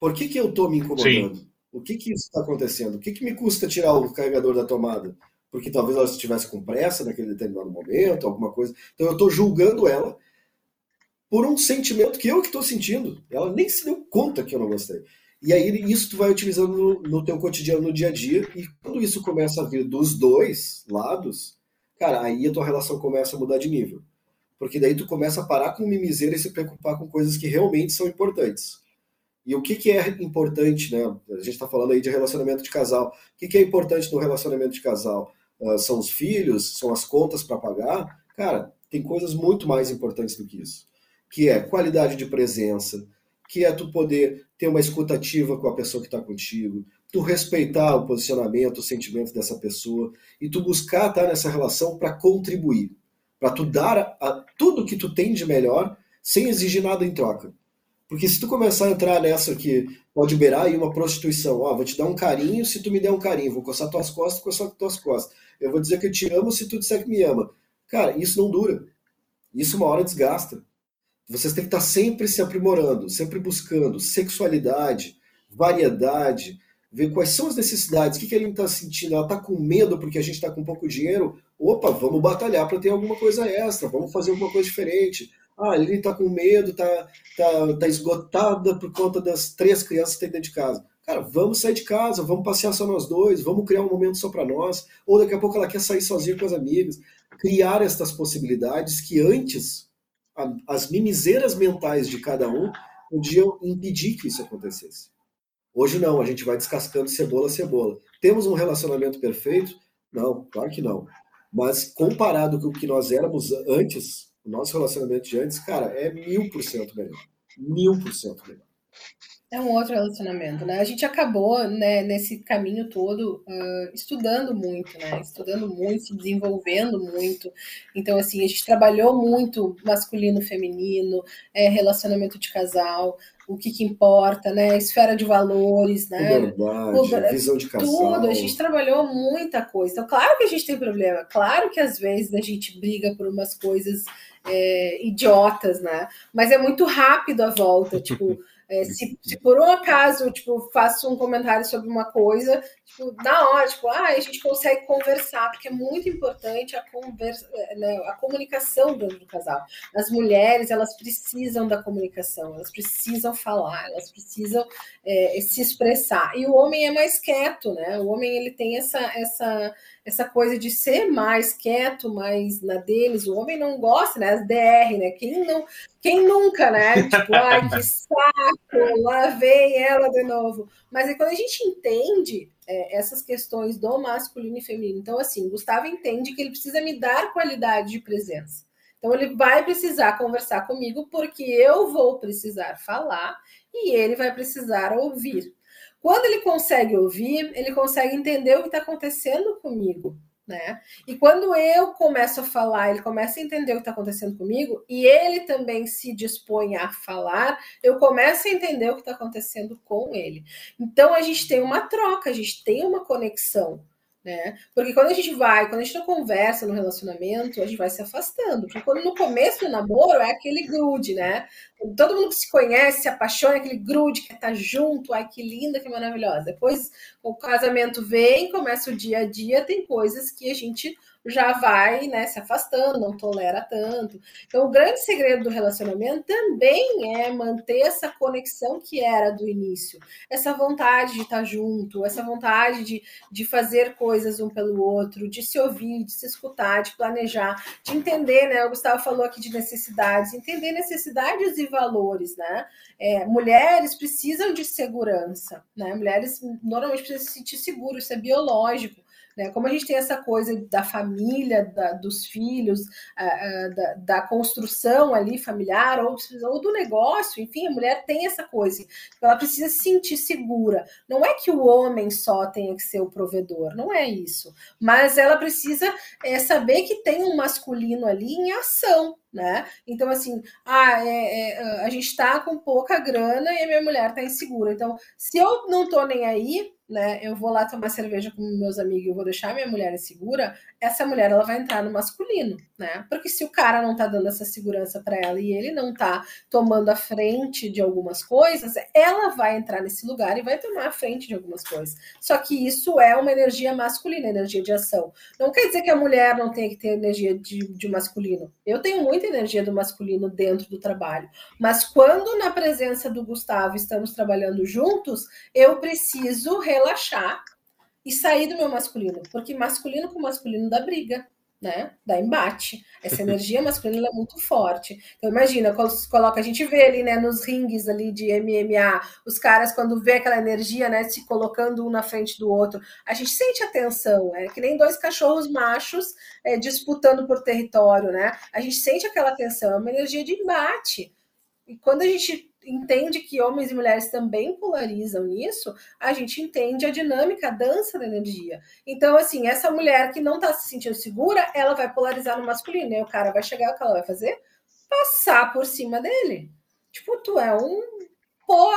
Speaker 3: Por que, que eu estou me incomodando? Sim. O que, que isso está acontecendo? O que, que me custa tirar o carregador da tomada? Porque talvez ela estivesse com pressa naquele determinado momento, alguma coisa. Então eu estou julgando ela por um sentimento que eu que estou sentindo. Ela nem se deu conta que eu não gostei. E aí isso tu vai utilizando no, no teu cotidiano, no dia a dia, e quando isso começa a vir dos dois lados, cara, aí a tua relação começa a mudar de nível. Porque daí tu começa a parar com mimiseira e se preocupar com coisas que realmente são importantes. E o que, que é importante, né? A gente está falando aí de relacionamento de casal. O que, que é importante no relacionamento de casal? Uh, são os filhos? São as contas para pagar? Cara, tem coisas muito mais importantes do que isso. Que é qualidade de presença, que é tu poder ter uma escutativa com a pessoa que está contigo, tu respeitar o posicionamento, o sentimento dessa pessoa e tu buscar estar nessa relação para contribuir, para tu dar a, a, tudo que tu tem de melhor sem exigir nada em troca. Porque se tu começar a entrar nessa que pode beirar aí uma prostituição, ó, vou te dar um carinho se tu me der um carinho, vou coçar tuas costas, coçar tuas costas. Eu vou dizer que eu te amo se tu disser que me ama. Cara, isso não dura. Isso uma hora desgasta. Vocês têm que estar sempre se aprimorando, sempre buscando sexualidade, variedade, ver quais são as necessidades, o que, que ele está sentindo. Ela está com medo porque a gente está com pouco dinheiro. Opa, vamos batalhar para ter alguma coisa extra, vamos fazer alguma coisa diferente. Ah, ele está com medo, está tá, tá esgotada por conta das três crianças que tem dentro de casa. Cara, vamos sair de casa, vamos passear só nós dois, vamos criar um momento só para nós. Ou daqui a pouco ela quer sair sozinha com as amigas. Criar estas possibilidades que antes as mimizeiras mentais de cada um podiam impedir que isso acontecesse. Hoje não, a gente vai descascando cebola a cebola. Temos um relacionamento perfeito? Não, claro que não. Mas comparado com o que nós éramos antes, o nosso relacionamento de antes, cara, é mil por cento melhor. Mil por cento melhor.
Speaker 4: É um outro relacionamento, né? A gente acabou, né, nesse caminho todo, uh, estudando muito, né? Estudando muito, se desenvolvendo muito. Então, assim, a gente trabalhou muito masculino, feminino, é, relacionamento de casal, o que, que importa, né? Esfera de valores, né?
Speaker 3: Verdade, visão de casal.
Speaker 4: Tudo, a gente trabalhou muita coisa. Então, claro que a gente tem problema, claro que às vezes a gente briga por umas coisas é, idiotas, né? Mas é muito rápido a volta, tipo. É, [laughs] se, se, por um acaso, tipo, faço um comentário sobre uma coisa, tipo, na hora, tipo, ah, a gente consegue conversar, porque é muito importante a, conversa, né, a comunicação dentro do casal. As mulheres, elas precisam da comunicação, elas precisam falar, elas precisam é, se expressar. E o homem é mais quieto, né? O homem, ele tem essa, essa, essa coisa de ser mais quieto, mais na deles. O homem não gosta, né? As DR, né? Quem não quem nunca, né? [laughs] Tipo, ai, que saco, lá vem ela de novo. Mas é quando a gente entende é, essas questões do masculino e feminino. Então, assim, Gustavo entende que ele precisa me dar qualidade de presença. Então, ele vai precisar conversar comigo porque eu vou precisar falar e ele vai precisar ouvir. Quando ele consegue ouvir, ele consegue entender o que está acontecendo comigo né? E quando eu começo a falar, ele começa a entender o que está acontecendo comigo, e ele também se dispõe a falar, eu começo a entender o que está acontecendo com ele. Então a gente tem uma troca, a gente tem uma conexão né? Porque quando a gente vai, quando a gente não conversa no relacionamento, a gente vai se afastando. Porque quando no começo do namoro é aquele grude, né? Todo mundo que se conhece, se apaixona, aquele grude, quer estar tá junto, ai que linda, que maravilhosa. Depois o casamento vem, começa o dia a dia, tem coisas que a gente já vai né, se afastando, não tolera tanto. Então, o grande segredo do relacionamento também é manter essa conexão que era do início, essa vontade de estar junto, essa vontade de, de fazer coisas um pelo outro, de se ouvir, de se escutar, de planejar, de entender, né? O Gustavo falou aqui de necessidades, entender necessidades e valores, né? É, mulheres precisam de segurança, né? Mulheres normalmente precisam se sentir seguras, isso é biológico. Né? Como a gente tem essa coisa da família, da, dos filhos, da, da, construção ali familiar ou, ou, do negócio, enfim, a mulher tem essa coisa. Ela precisa se sentir segura. Não é que o homem só tenha que ser o provedor, não é isso. Mas ela precisa é, saber que tem um masculino ali em ação, né? Então, assim, ah, é, é, a gente está com pouca grana e a minha mulher está insegura. Então, se eu não estou nem aí, né? Eu vou lá tomar cerveja com meus amigos, eu vou deixar minha mulher insegura, essa mulher ela vai entrar no masculino, né? Porque se o cara não tá dando essa segurança para ela e ele não tá tomando a frente de algumas coisas, ela vai entrar nesse lugar e vai tomar a frente de algumas coisas. Só que isso é uma energia masculina, energia de ação. Não quer dizer que a mulher não tenha que ter energia de, de masculino. Eu tenho muita energia do masculino dentro do trabalho, mas quando na presença do Gustavo estamos trabalhando juntos, eu preciso relaxar e sair do meu masculino, porque masculino com masculino dá briga, né? Dá embate. Essa [laughs] energia masculina é muito forte. Então, imagina, coloca, a gente vê ali, né, nos rings ali de MMA, os caras, quando vê aquela energia, né, se colocando um na frente do outro, a gente sente a tensão, é que nem dois cachorros machos é, disputando por território, né? A gente sente aquela tensão, é uma energia de embate. E quando a gente entende que homens e mulheres também polarizam nisso, a gente entende a dinâmica, a dança da energia. Então, assim, essa mulher que não está se sentindo segura, ela vai polarizar no masculino. E o cara vai chegar, o que ela vai fazer? Passar por cima dele. Tipo, tu é um. Pô,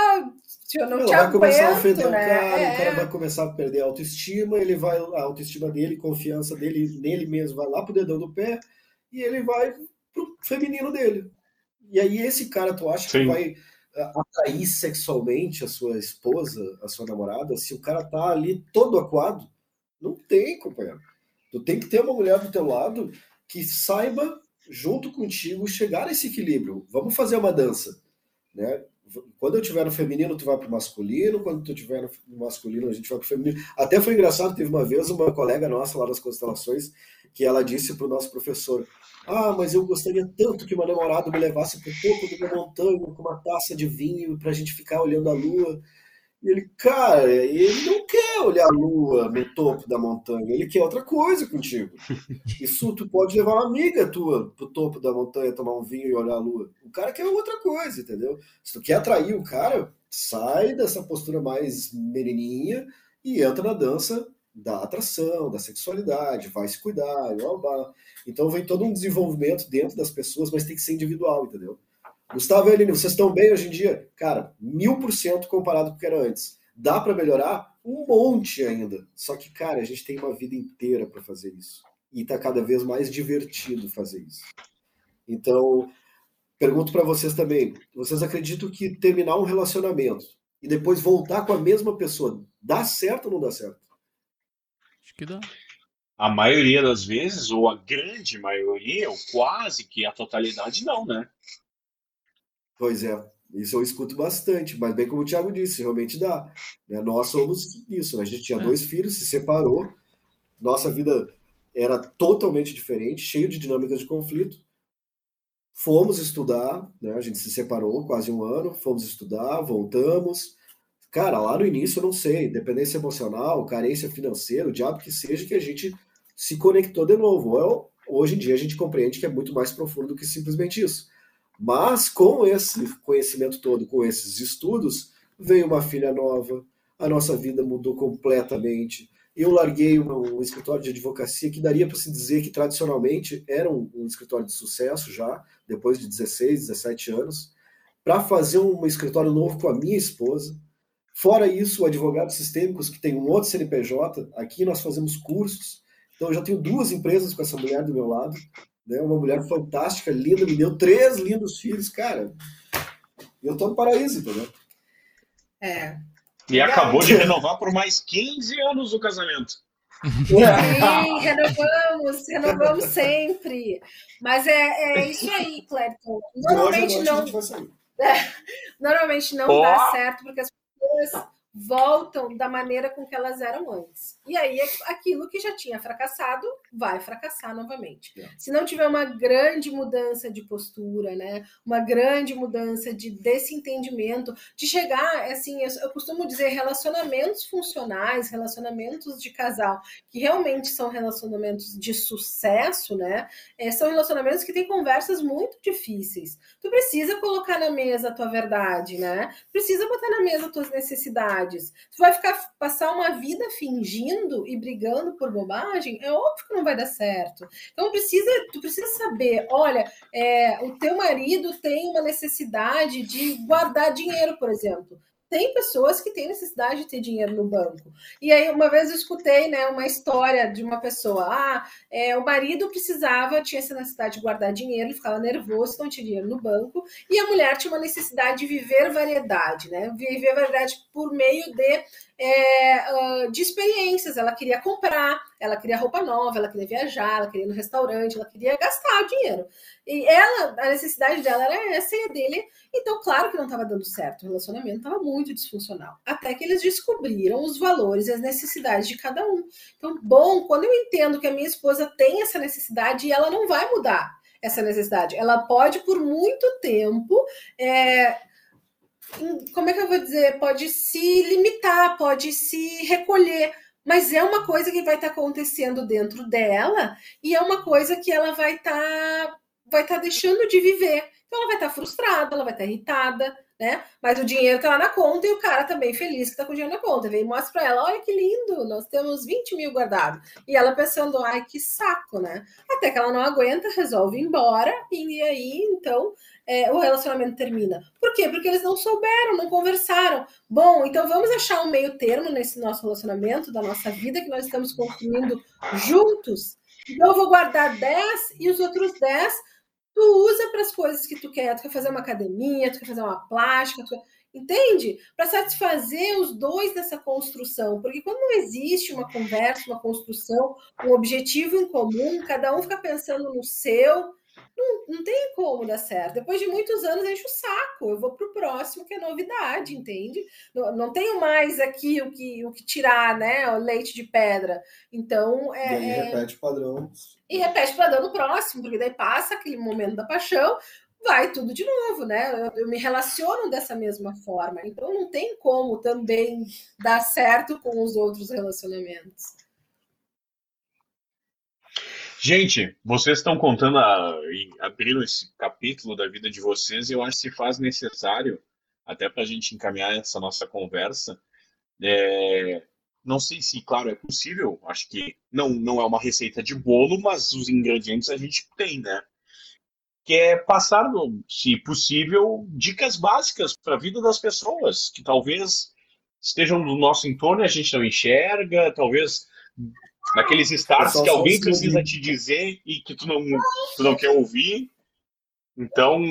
Speaker 4: eu não ela te vai aguento, começar a ofender né?
Speaker 3: o cara, é. o cara vai começar a perder a autoestima, ele vai, a autoestima dele, confiança dele nele mesmo, vai lá pro dedão do pé e ele vai pro feminino dele. E aí esse cara, tu acha Sim. que vai atrair sexualmente a sua esposa, a sua namorada, se o cara tá ali todo aquado, não tem, companheiro. Tu tem que ter uma mulher do teu lado que saiba, junto contigo, chegar a esse equilíbrio. Vamos fazer uma dança, né? Quando eu tiver no feminino, tu vai pro masculino. Quando tu tiver no masculino, a gente vai pro feminino. Até foi engraçado, teve uma vez uma colega nossa lá das constelações que ela disse pro nosso professor: ah, mas eu gostaria tanto que meu namorado me levasse para o topo de uma montanha com uma taça de vinho para a gente ficar olhando a lua. E ele, cara, ele não quer olhar a lua no topo da montanha, ele quer outra coisa contigo. Isso tu pode levar uma amiga tua pro topo da montanha, tomar um vinho e olhar a lua. O cara quer outra coisa, entendeu? Se tu quer atrair o cara, sai dessa postura mais menininha e entra na dança da atração, da sexualidade, vai se cuidar, blá, blá. Então vem todo um desenvolvimento dentro das pessoas, mas tem que ser individual, entendeu? Gustavo e Aline, vocês estão bem hoje em dia? Cara, mil por cento comparado com o que era antes. Dá para melhorar? Um monte ainda. Só que, cara, a gente tem uma vida inteira para fazer isso. E tá cada vez mais divertido fazer isso. Então, pergunto para vocês também: vocês acreditam que terminar um relacionamento e depois voltar com a mesma pessoa dá certo ou não dá certo?
Speaker 1: Acho que dá.
Speaker 2: A maioria das vezes, ou a grande maioria, ou quase que a totalidade, não, né?
Speaker 3: Pois é, isso eu escuto bastante, mas bem como o Thiago disse, realmente dá. Né? Nós somos isso, né? a gente tinha é. dois filhos, se separou, nossa vida era totalmente diferente, cheio de dinâmicas de conflito. Fomos estudar, né? a gente se separou quase um ano, fomos estudar, voltamos, Cara, lá no início eu não sei, dependência emocional, carência financeira, o diabo que seja, que a gente se conectou de novo. Eu, hoje em dia a gente compreende que é muito mais profundo do que simplesmente isso. Mas com esse conhecimento todo, com esses estudos, veio uma filha nova, a nossa vida mudou completamente. Eu larguei um, um escritório de advocacia que daria para se dizer que tradicionalmente era um, um escritório de sucesso já, depois de 16, 17 anos, para fazer um escritório novo com a minha esposa Fora isso, advogados sistêmicos, que tem um outro CNPJ, aqui nós fazemos cursos. Então, eu já tenho duas empresas com essa mulher do meu lado. Né? Uma mulher fantástica, linda, me deu três lindos filhos. Cara, eu tô no paraíso, entendeu?
Speaker 4: É.
Speaker 2: E acabou de renovar por mais 15 anos o casamento.
Speaker 4: Sim, renovamos, renovamos sempre. Mas é, é isso aí, Clepton. [laughs] Normalmente não. É, normalmente não oh. dá certo, porque as pessoas voltam da maneira com que elas eram antes. E aí aquilo que já tinha fracassado vai fracassar novamente. É. Se não tiver uma grande mudança de postura, né, uma grande mudança de desse entendimento, de chegar, assim, eu, eu costumo dizer relacionamentos funcionais, relacionamentos de casal, que realmente são relacionamentos de sucesso, né, é, são relacionamentos que têm conversas muito difíceis. Tu precisa colocar na mesa a tua verdade, né? Precisa botar na mesa as tuas necessidades verdades. Tu vai ficar passar uma vida fingindo e brigando por bobagem, é óbvio que não vai dar certo. Então precisa, tu precisa saber, olha, é, o teu marido tem uma necessidade de guardar dinheiro, por exemplo tem pessoas que têm necessidade de ter dinheiro no banco. E aí, uma vez eu escutei né, uma história de uma pessoa: ah, é, o marido precisava, tinha essa necessidade de guardar dinheiro, ele ficava nervoso, não tinha dinheiro no banco, e a mulher tinha uma necessidade de viver variedade, né? Viver variedade por meio de é, de experiências. Ela queria comprar, ela queria roupa nova, ela queria viajar, ela queria ir no restaurante, ela queria gastar dinheiro. E ela, a necessidade dela era essa e a dele. Então, claro que não estava dando certo. O relacionamento estava muito disfuncional. Até que eles descobriram os valores e as necessidades de cada um. Então, bom, quando eu entendo que a minha esposa tem essa necessidade e ela não vai mudar essa necessidade, ela pode por muito tempo. É, como é que eu vou dizer? Pode se limitar, pode se recolher, mas é uma coisa que vai estar tá acontecendo dentro dela e é uma coisa que ela vai estar tá, vai tá deixando de viver. Então ela vai estar tá frustrada, ela vai estar tá irritada, né? Mas o dinheiro tá lá na conta e o cara tá bem feliz que tá com o dinheiro na conta. Vem e mostra para ela: olha que lindo, nós temos 20 mil guardados. E ela pensando: ai, que saco, né? Até que ela não aguenta, resolve ir embora, e aí então é, o relacionamento termina. Por quê? Porque eles não souberam, não conversaram. Bom, então vamos achar um meio termo nesse nosso relacionamento, da nossa vida que nós estamos construindo juntos. Então eu vou guardar 10 e os outros 10 tu usa para as coisas que tu quer. Tu quer fazer uma academia, tu quer fazer uma plástica, tu... entende? Para satisfazer os dois dessa construção. Porque quando não existe uma conversa, uma construção, um objetivo em comum, cada um fica pensando no seu não, não tem como dar certo. Depois de muitos anos, enche o saco. Eu vou para o próximo, que é novidade, entende? Não, não tenho mais aqui o que, o que tirar, né? O leite de pedra. Então. É,
Speaker 3: e aí é repete o padrão.
Speaker 4: E repete o padrão no próximo, porque daí passa aquele momento da paixão, vai tudo de novo, né? Eu, eu, me relaciono dessa mesma forma. Então não tem como também dar certo com os outros relacionamentos.
Speaker 2: Gente, vocês estão contando, a, abrindo esse capítulo da vida de vocês, e eu acho que se faz necessário, até para a gente encaminhar essa nossa conversa, é, não sei se, claro, é possível, acho que não, não é uma receita de bolo, mas os ingredientes a gente tem, né? Que é passar, se possível, dicas básicas para a vida das pessoas, que talvez estejam no nosso entorno e a gente não enxerga, talvez Naqueles starts que alguém precisa te dizer e que tu não, tu não quer ouvir. Então,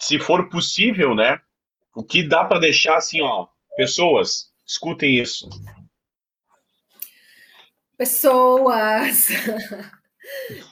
Speaker 2: se for possível, né? O que dá para deixar assim, ó, pessoas, escutem isso.
Speaker 4: Pessoas. [laughs]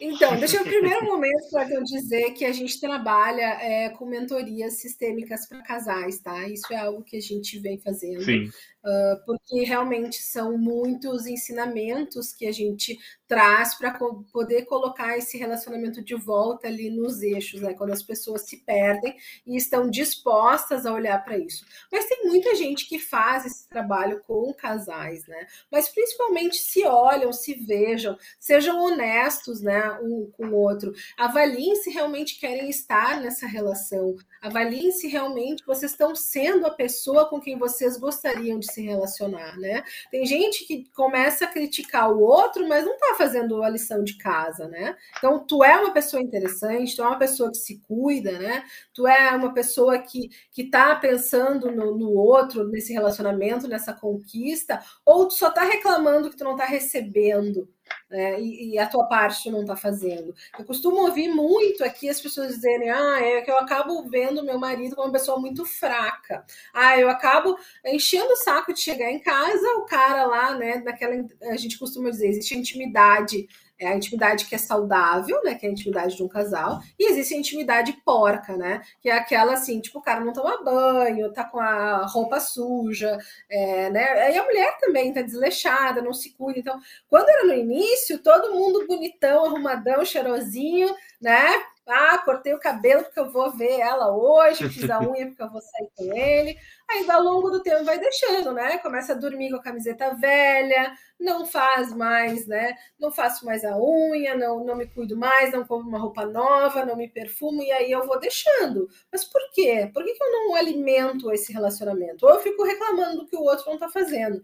Speaker 4: Então, deixa eu primeiro momento para eu dizer que a gente trabalha é, com mentorias sistêmicas para casais, tá? Isso é algo que a gente vem fazendo.
Speaker 2: Sim.
Speaker 4: Uh, porque realmente são muitos ensinamentos que a gente traz para co poder colocar esse relacionamento de volta ali nos eixos, né? Quando as pessoas se perdem e estão dispostas a olhar para isso. Mas tem muita gente que faz esse trabalho com casais, né? Mas principalmente se olham, se vejam, sejam honestos, né? Um com o outro. Avaliem se realmente querem estar nessa relação. Avaliem se realmente vocês estão sendo a pessoa com quem vocês gostariam de se relacionar, né? Tem gente que começa a criticar o outro, mas não tá fazendo a lição de casa, né? Então, tu é uma pessoa interessante, tu é uma pessoa que se cuida, né? Tu é uma pessoa que, que tá pensando no, no outro, nesse relacionamento, nessa conquista, ou tu só tá reclamando que tu não tá recebendo, né? E, e, a tua parte não está fazendo. Eu costumo ouvir muito aqui as pessoas dizerem: ah, é que eu acabo vendo meu marido como uma pessoa muito fraca. Ah, eu acabo enchendo o saco de chegar em casa, o cara lá, né, naquela. A gente costuma dizer, existe intimidade é a intimidade que é saudável, né? Que é a intimidade de um casal, e existe a intimidade porca, né? Que é aquela assim, tipo, o cara não toma banho, tá com a roupa suja, é, né? Aí a mulher também tá desleixada, não se cuida. Então, quando era no início, todo mundo bonitão, arrumadão, cheirosinho, né? Cortei o cabelo porque eu vou ver ela hoje, fiz a [laughs] unha porque eu vou sair com ele. Aí, ao longo do tempo, vai deixando, né? Começa a dormir com a camiseta velha, não faz mais, né? Não faço mais a unha, não, não me cuido mais, não compro uma roupa nova, não me perfumo, e aí eu vou deixando. Mas por quê? Por que, que eu não alimento esse relacionamento? Ou eu fico reclamando do que o outro não tá fazendo.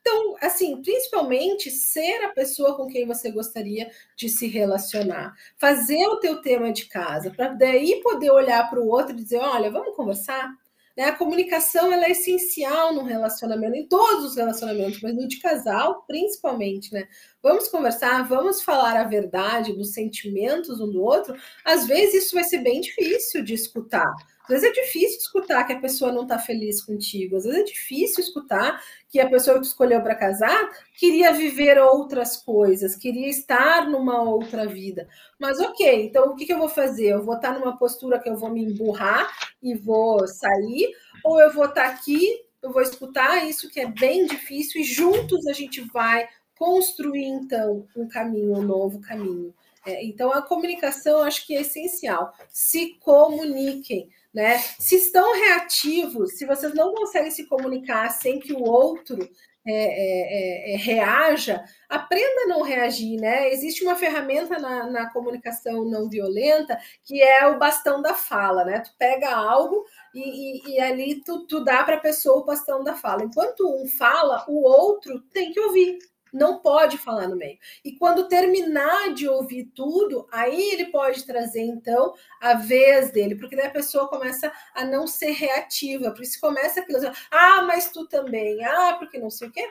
Speaker 4: Então, assim, principalmente ser a pessoa com quem você gostaria de se relacionar. Fazer o teu tema de casa, para daí poder olhar para o outro e dizer, olha, vamos conversar? Né? A comunicação ela é essencial no relacionamento, em todos os relacionamentos, mas no de casal, principalmente, né? Vamos conversar, vamos falar a verdade dos sentimentos um do outro. Às vezes isso vai ser bem difícil de escutar, Às vezes é difícil escutar que a pessoa não está feliz contigo. Às vezes é difícil escutar que a pessoa que escolheu para casar queria viver outras coisas, queria estar numa outra vida. Mas ok, então o que, que eu vou fazer? Eu vou estar numa postura que eu vou me emburrar e vou sair, ou eu vou estar aqui, eu vou escutar isso que é bem difícil e juntos a gente vai construir então um caminho, um novo caminho. É, então a comunicação acho que é essencial. Se comuniquem né? Se estão reativos, se vocês não conseguem se comunicar sem que o outro é, é, é, é, reaja, aprenda a não reagir, né? Existe uma ferramenta na, na, comunicação não violenta que é o bastão da fala, né? Tu pega algo e, e, e ali tu, tu dá para a pessoa o bastão da fala. Enquanto um fala, o outro tem que ouvir não pode falar no meio. E quando terminar de ouvir tudo, aí ele pode trazer então a vez dele, porque daí a pessoa começa a não ser reativa, por isso começa aquilo, assim, ah, mas tu também, ah, porque não sei o quê.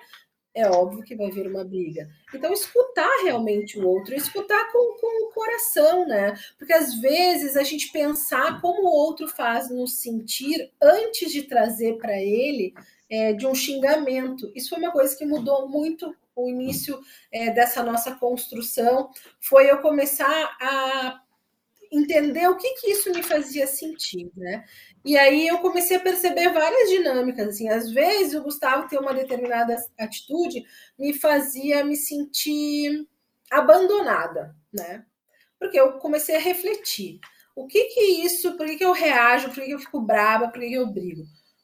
Speaker 4: É óbvio que vai vir uma briga. Então, escutar realmente o outro, escutar com, com o coração, né? Porque às vezes a gente pensar como o outro faz nos sentir antes de trazer para ele é, de um xingamento. Isso foi uma coisa que mudou muito o início é, dessa nossa construção, foi eu começar a entender o que, que isso me fazia sentir, né? E aí eu comecei a perceber várias dinâmicas, assim, às vezes o Gustavo ter uma determinada atitude me fazia me sentir abandonada, né? Porque eu comecei a refletir. O que que isso, por que, que eu reajo, por que, que eu fico brava, por que, que eu brigo?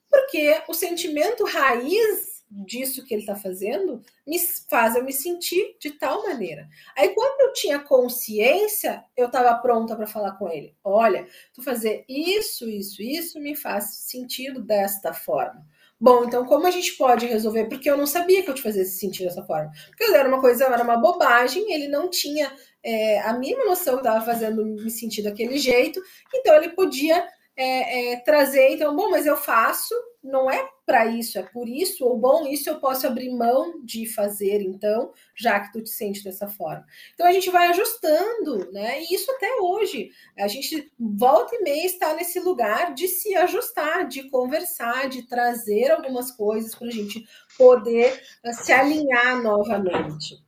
Speaker 4: Porque o sentimento raiz disso que ele está fazendo me faz eu me sentir de tal maneira. Aí, quando eu tinha consciência, eu estava pronta para falar com ele: olha, tu fazer isso, isso, isso me faz sentido desta forma. Bom, então como a gente pode resolver? Porque eu não sabia que eu te fazia sentir dessa forma. Porque era uma coisa, era uma bobagem, ele não tinha é, a mínima noção que estava fazendo me sentir daquele jeito, então ele podia é, é, trazer, então, bom, mas eu faço, não é para isso, é por isso, ou bom, isso eu posso abrir mão de fazer, então, já que tu te sente dessa forma. Então a gente vai ajustando, né? E isso até hoje. A gente volta e meia está nesse lugar de se ajustar, de conversar, de trazer algumas coisas para a gente poder uh, se alinhar novamente.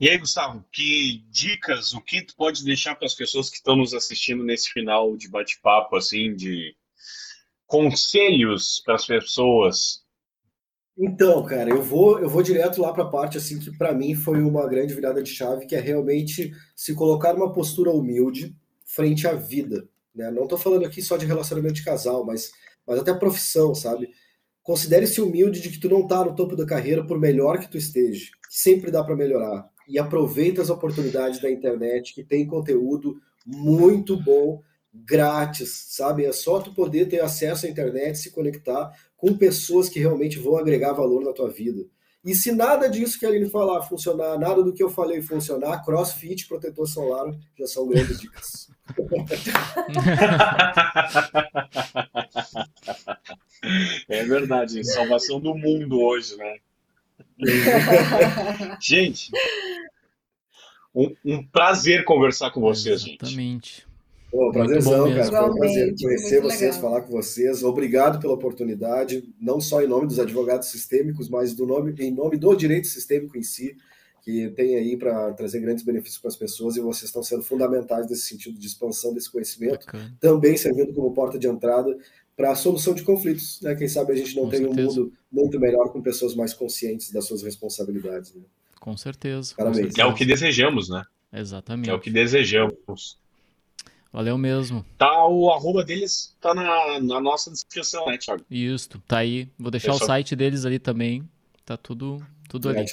Speaker 2: E aí, Gustavo, que dicas, o que tu pode deixar para as pessoas que estão nos assistindo nesse final de bate-papo, assim, de conselhos para as pessoas?
Speaker 3: Então, cara, eu vou eu vou direto lá para a parte assim que para mim foi uma grande virada de chave, que é realmente se colocar numa postura humilde frente à vida, né? Não estou falando aqui só de relacionamento de casal, mas mas até profissão, sabe? Considere-se humilde de que tu não está no topo da carreira por melhor que tu esteja. Sempre dá para melhorar e aproveita as oportunidades da internet, que tem conteúdo muito bom, grátis, sabe? É só tu poder ter acesso à internet, se conectar com pessoas que realmente vão agregar valor na tua vida. E se nada disso que a Aline falar funcionar, nada do que eu falei funcionar, crossfit, protetor solar já são grandes dicas. [laughs]
Speaker 2: é verdade, salvação do mundo hoje, né? [laughs] gente, um, um, prazer conversar com vocês,
Speaker 1: Exatamente. gente. Exatamente.
Speaker 3: Pô, prazerzão, cara. Foi um prazer conhecer vocês, legal. falar com vocês. Obrigado pela oportunidade, não só em nome dos advogados sistêmicos, mas do nome, em nome do direito sistêmico em si, que tem aí para trazer grandes benefícios para as pessoas e vocês estão sendo fundamentais nesse sentido de expansão desse conhecimento, Bacana. também servindo como porta de entrada para a solução de conflitos. Né? Quem sabe a gente não com tem certeza. um mundo muito melhor com pessoas mais conscientes das suas responsabilidades. Né?
Speaker 1: Com certeza.
Speaker 2: Parabéns.
Speaker 1: Com certeza.
Speaker 2: É o que desejamos, né?
Speaker 1: Exatamente.
Speaker 2: É o que desejamos.
Speaker 1: Valeu mesmo.
Speaker 2: Tá, o arroba deles tá na, na nossa descrição, né, Thiago?
Speaker 1: Isso, tá aí. Vou deixar o site deles ali também. Tá tudo, tudo ali.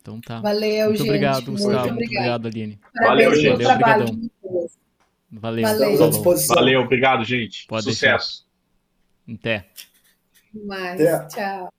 Speaker 1: Então tá.
Speaker 4: Valeu,
Speaker 1: muito
Speaker 4: gente.
Speaker 1: Obrigado, Gustavo. Muito, muito obrigado, Aline.
Speaker 2: Valeu, gente.
Speaker 1: Valeu, obrigadão. Valeu.
Speaker 3: Estamos à disposição.
Speaker 2: Valeu, obrigado, gente.
Speaker 1: Pode
Speaker 2: Sucesso.
Speaker 1: Deixar. Até.
Speaker 4: Mais. Até. Tchau.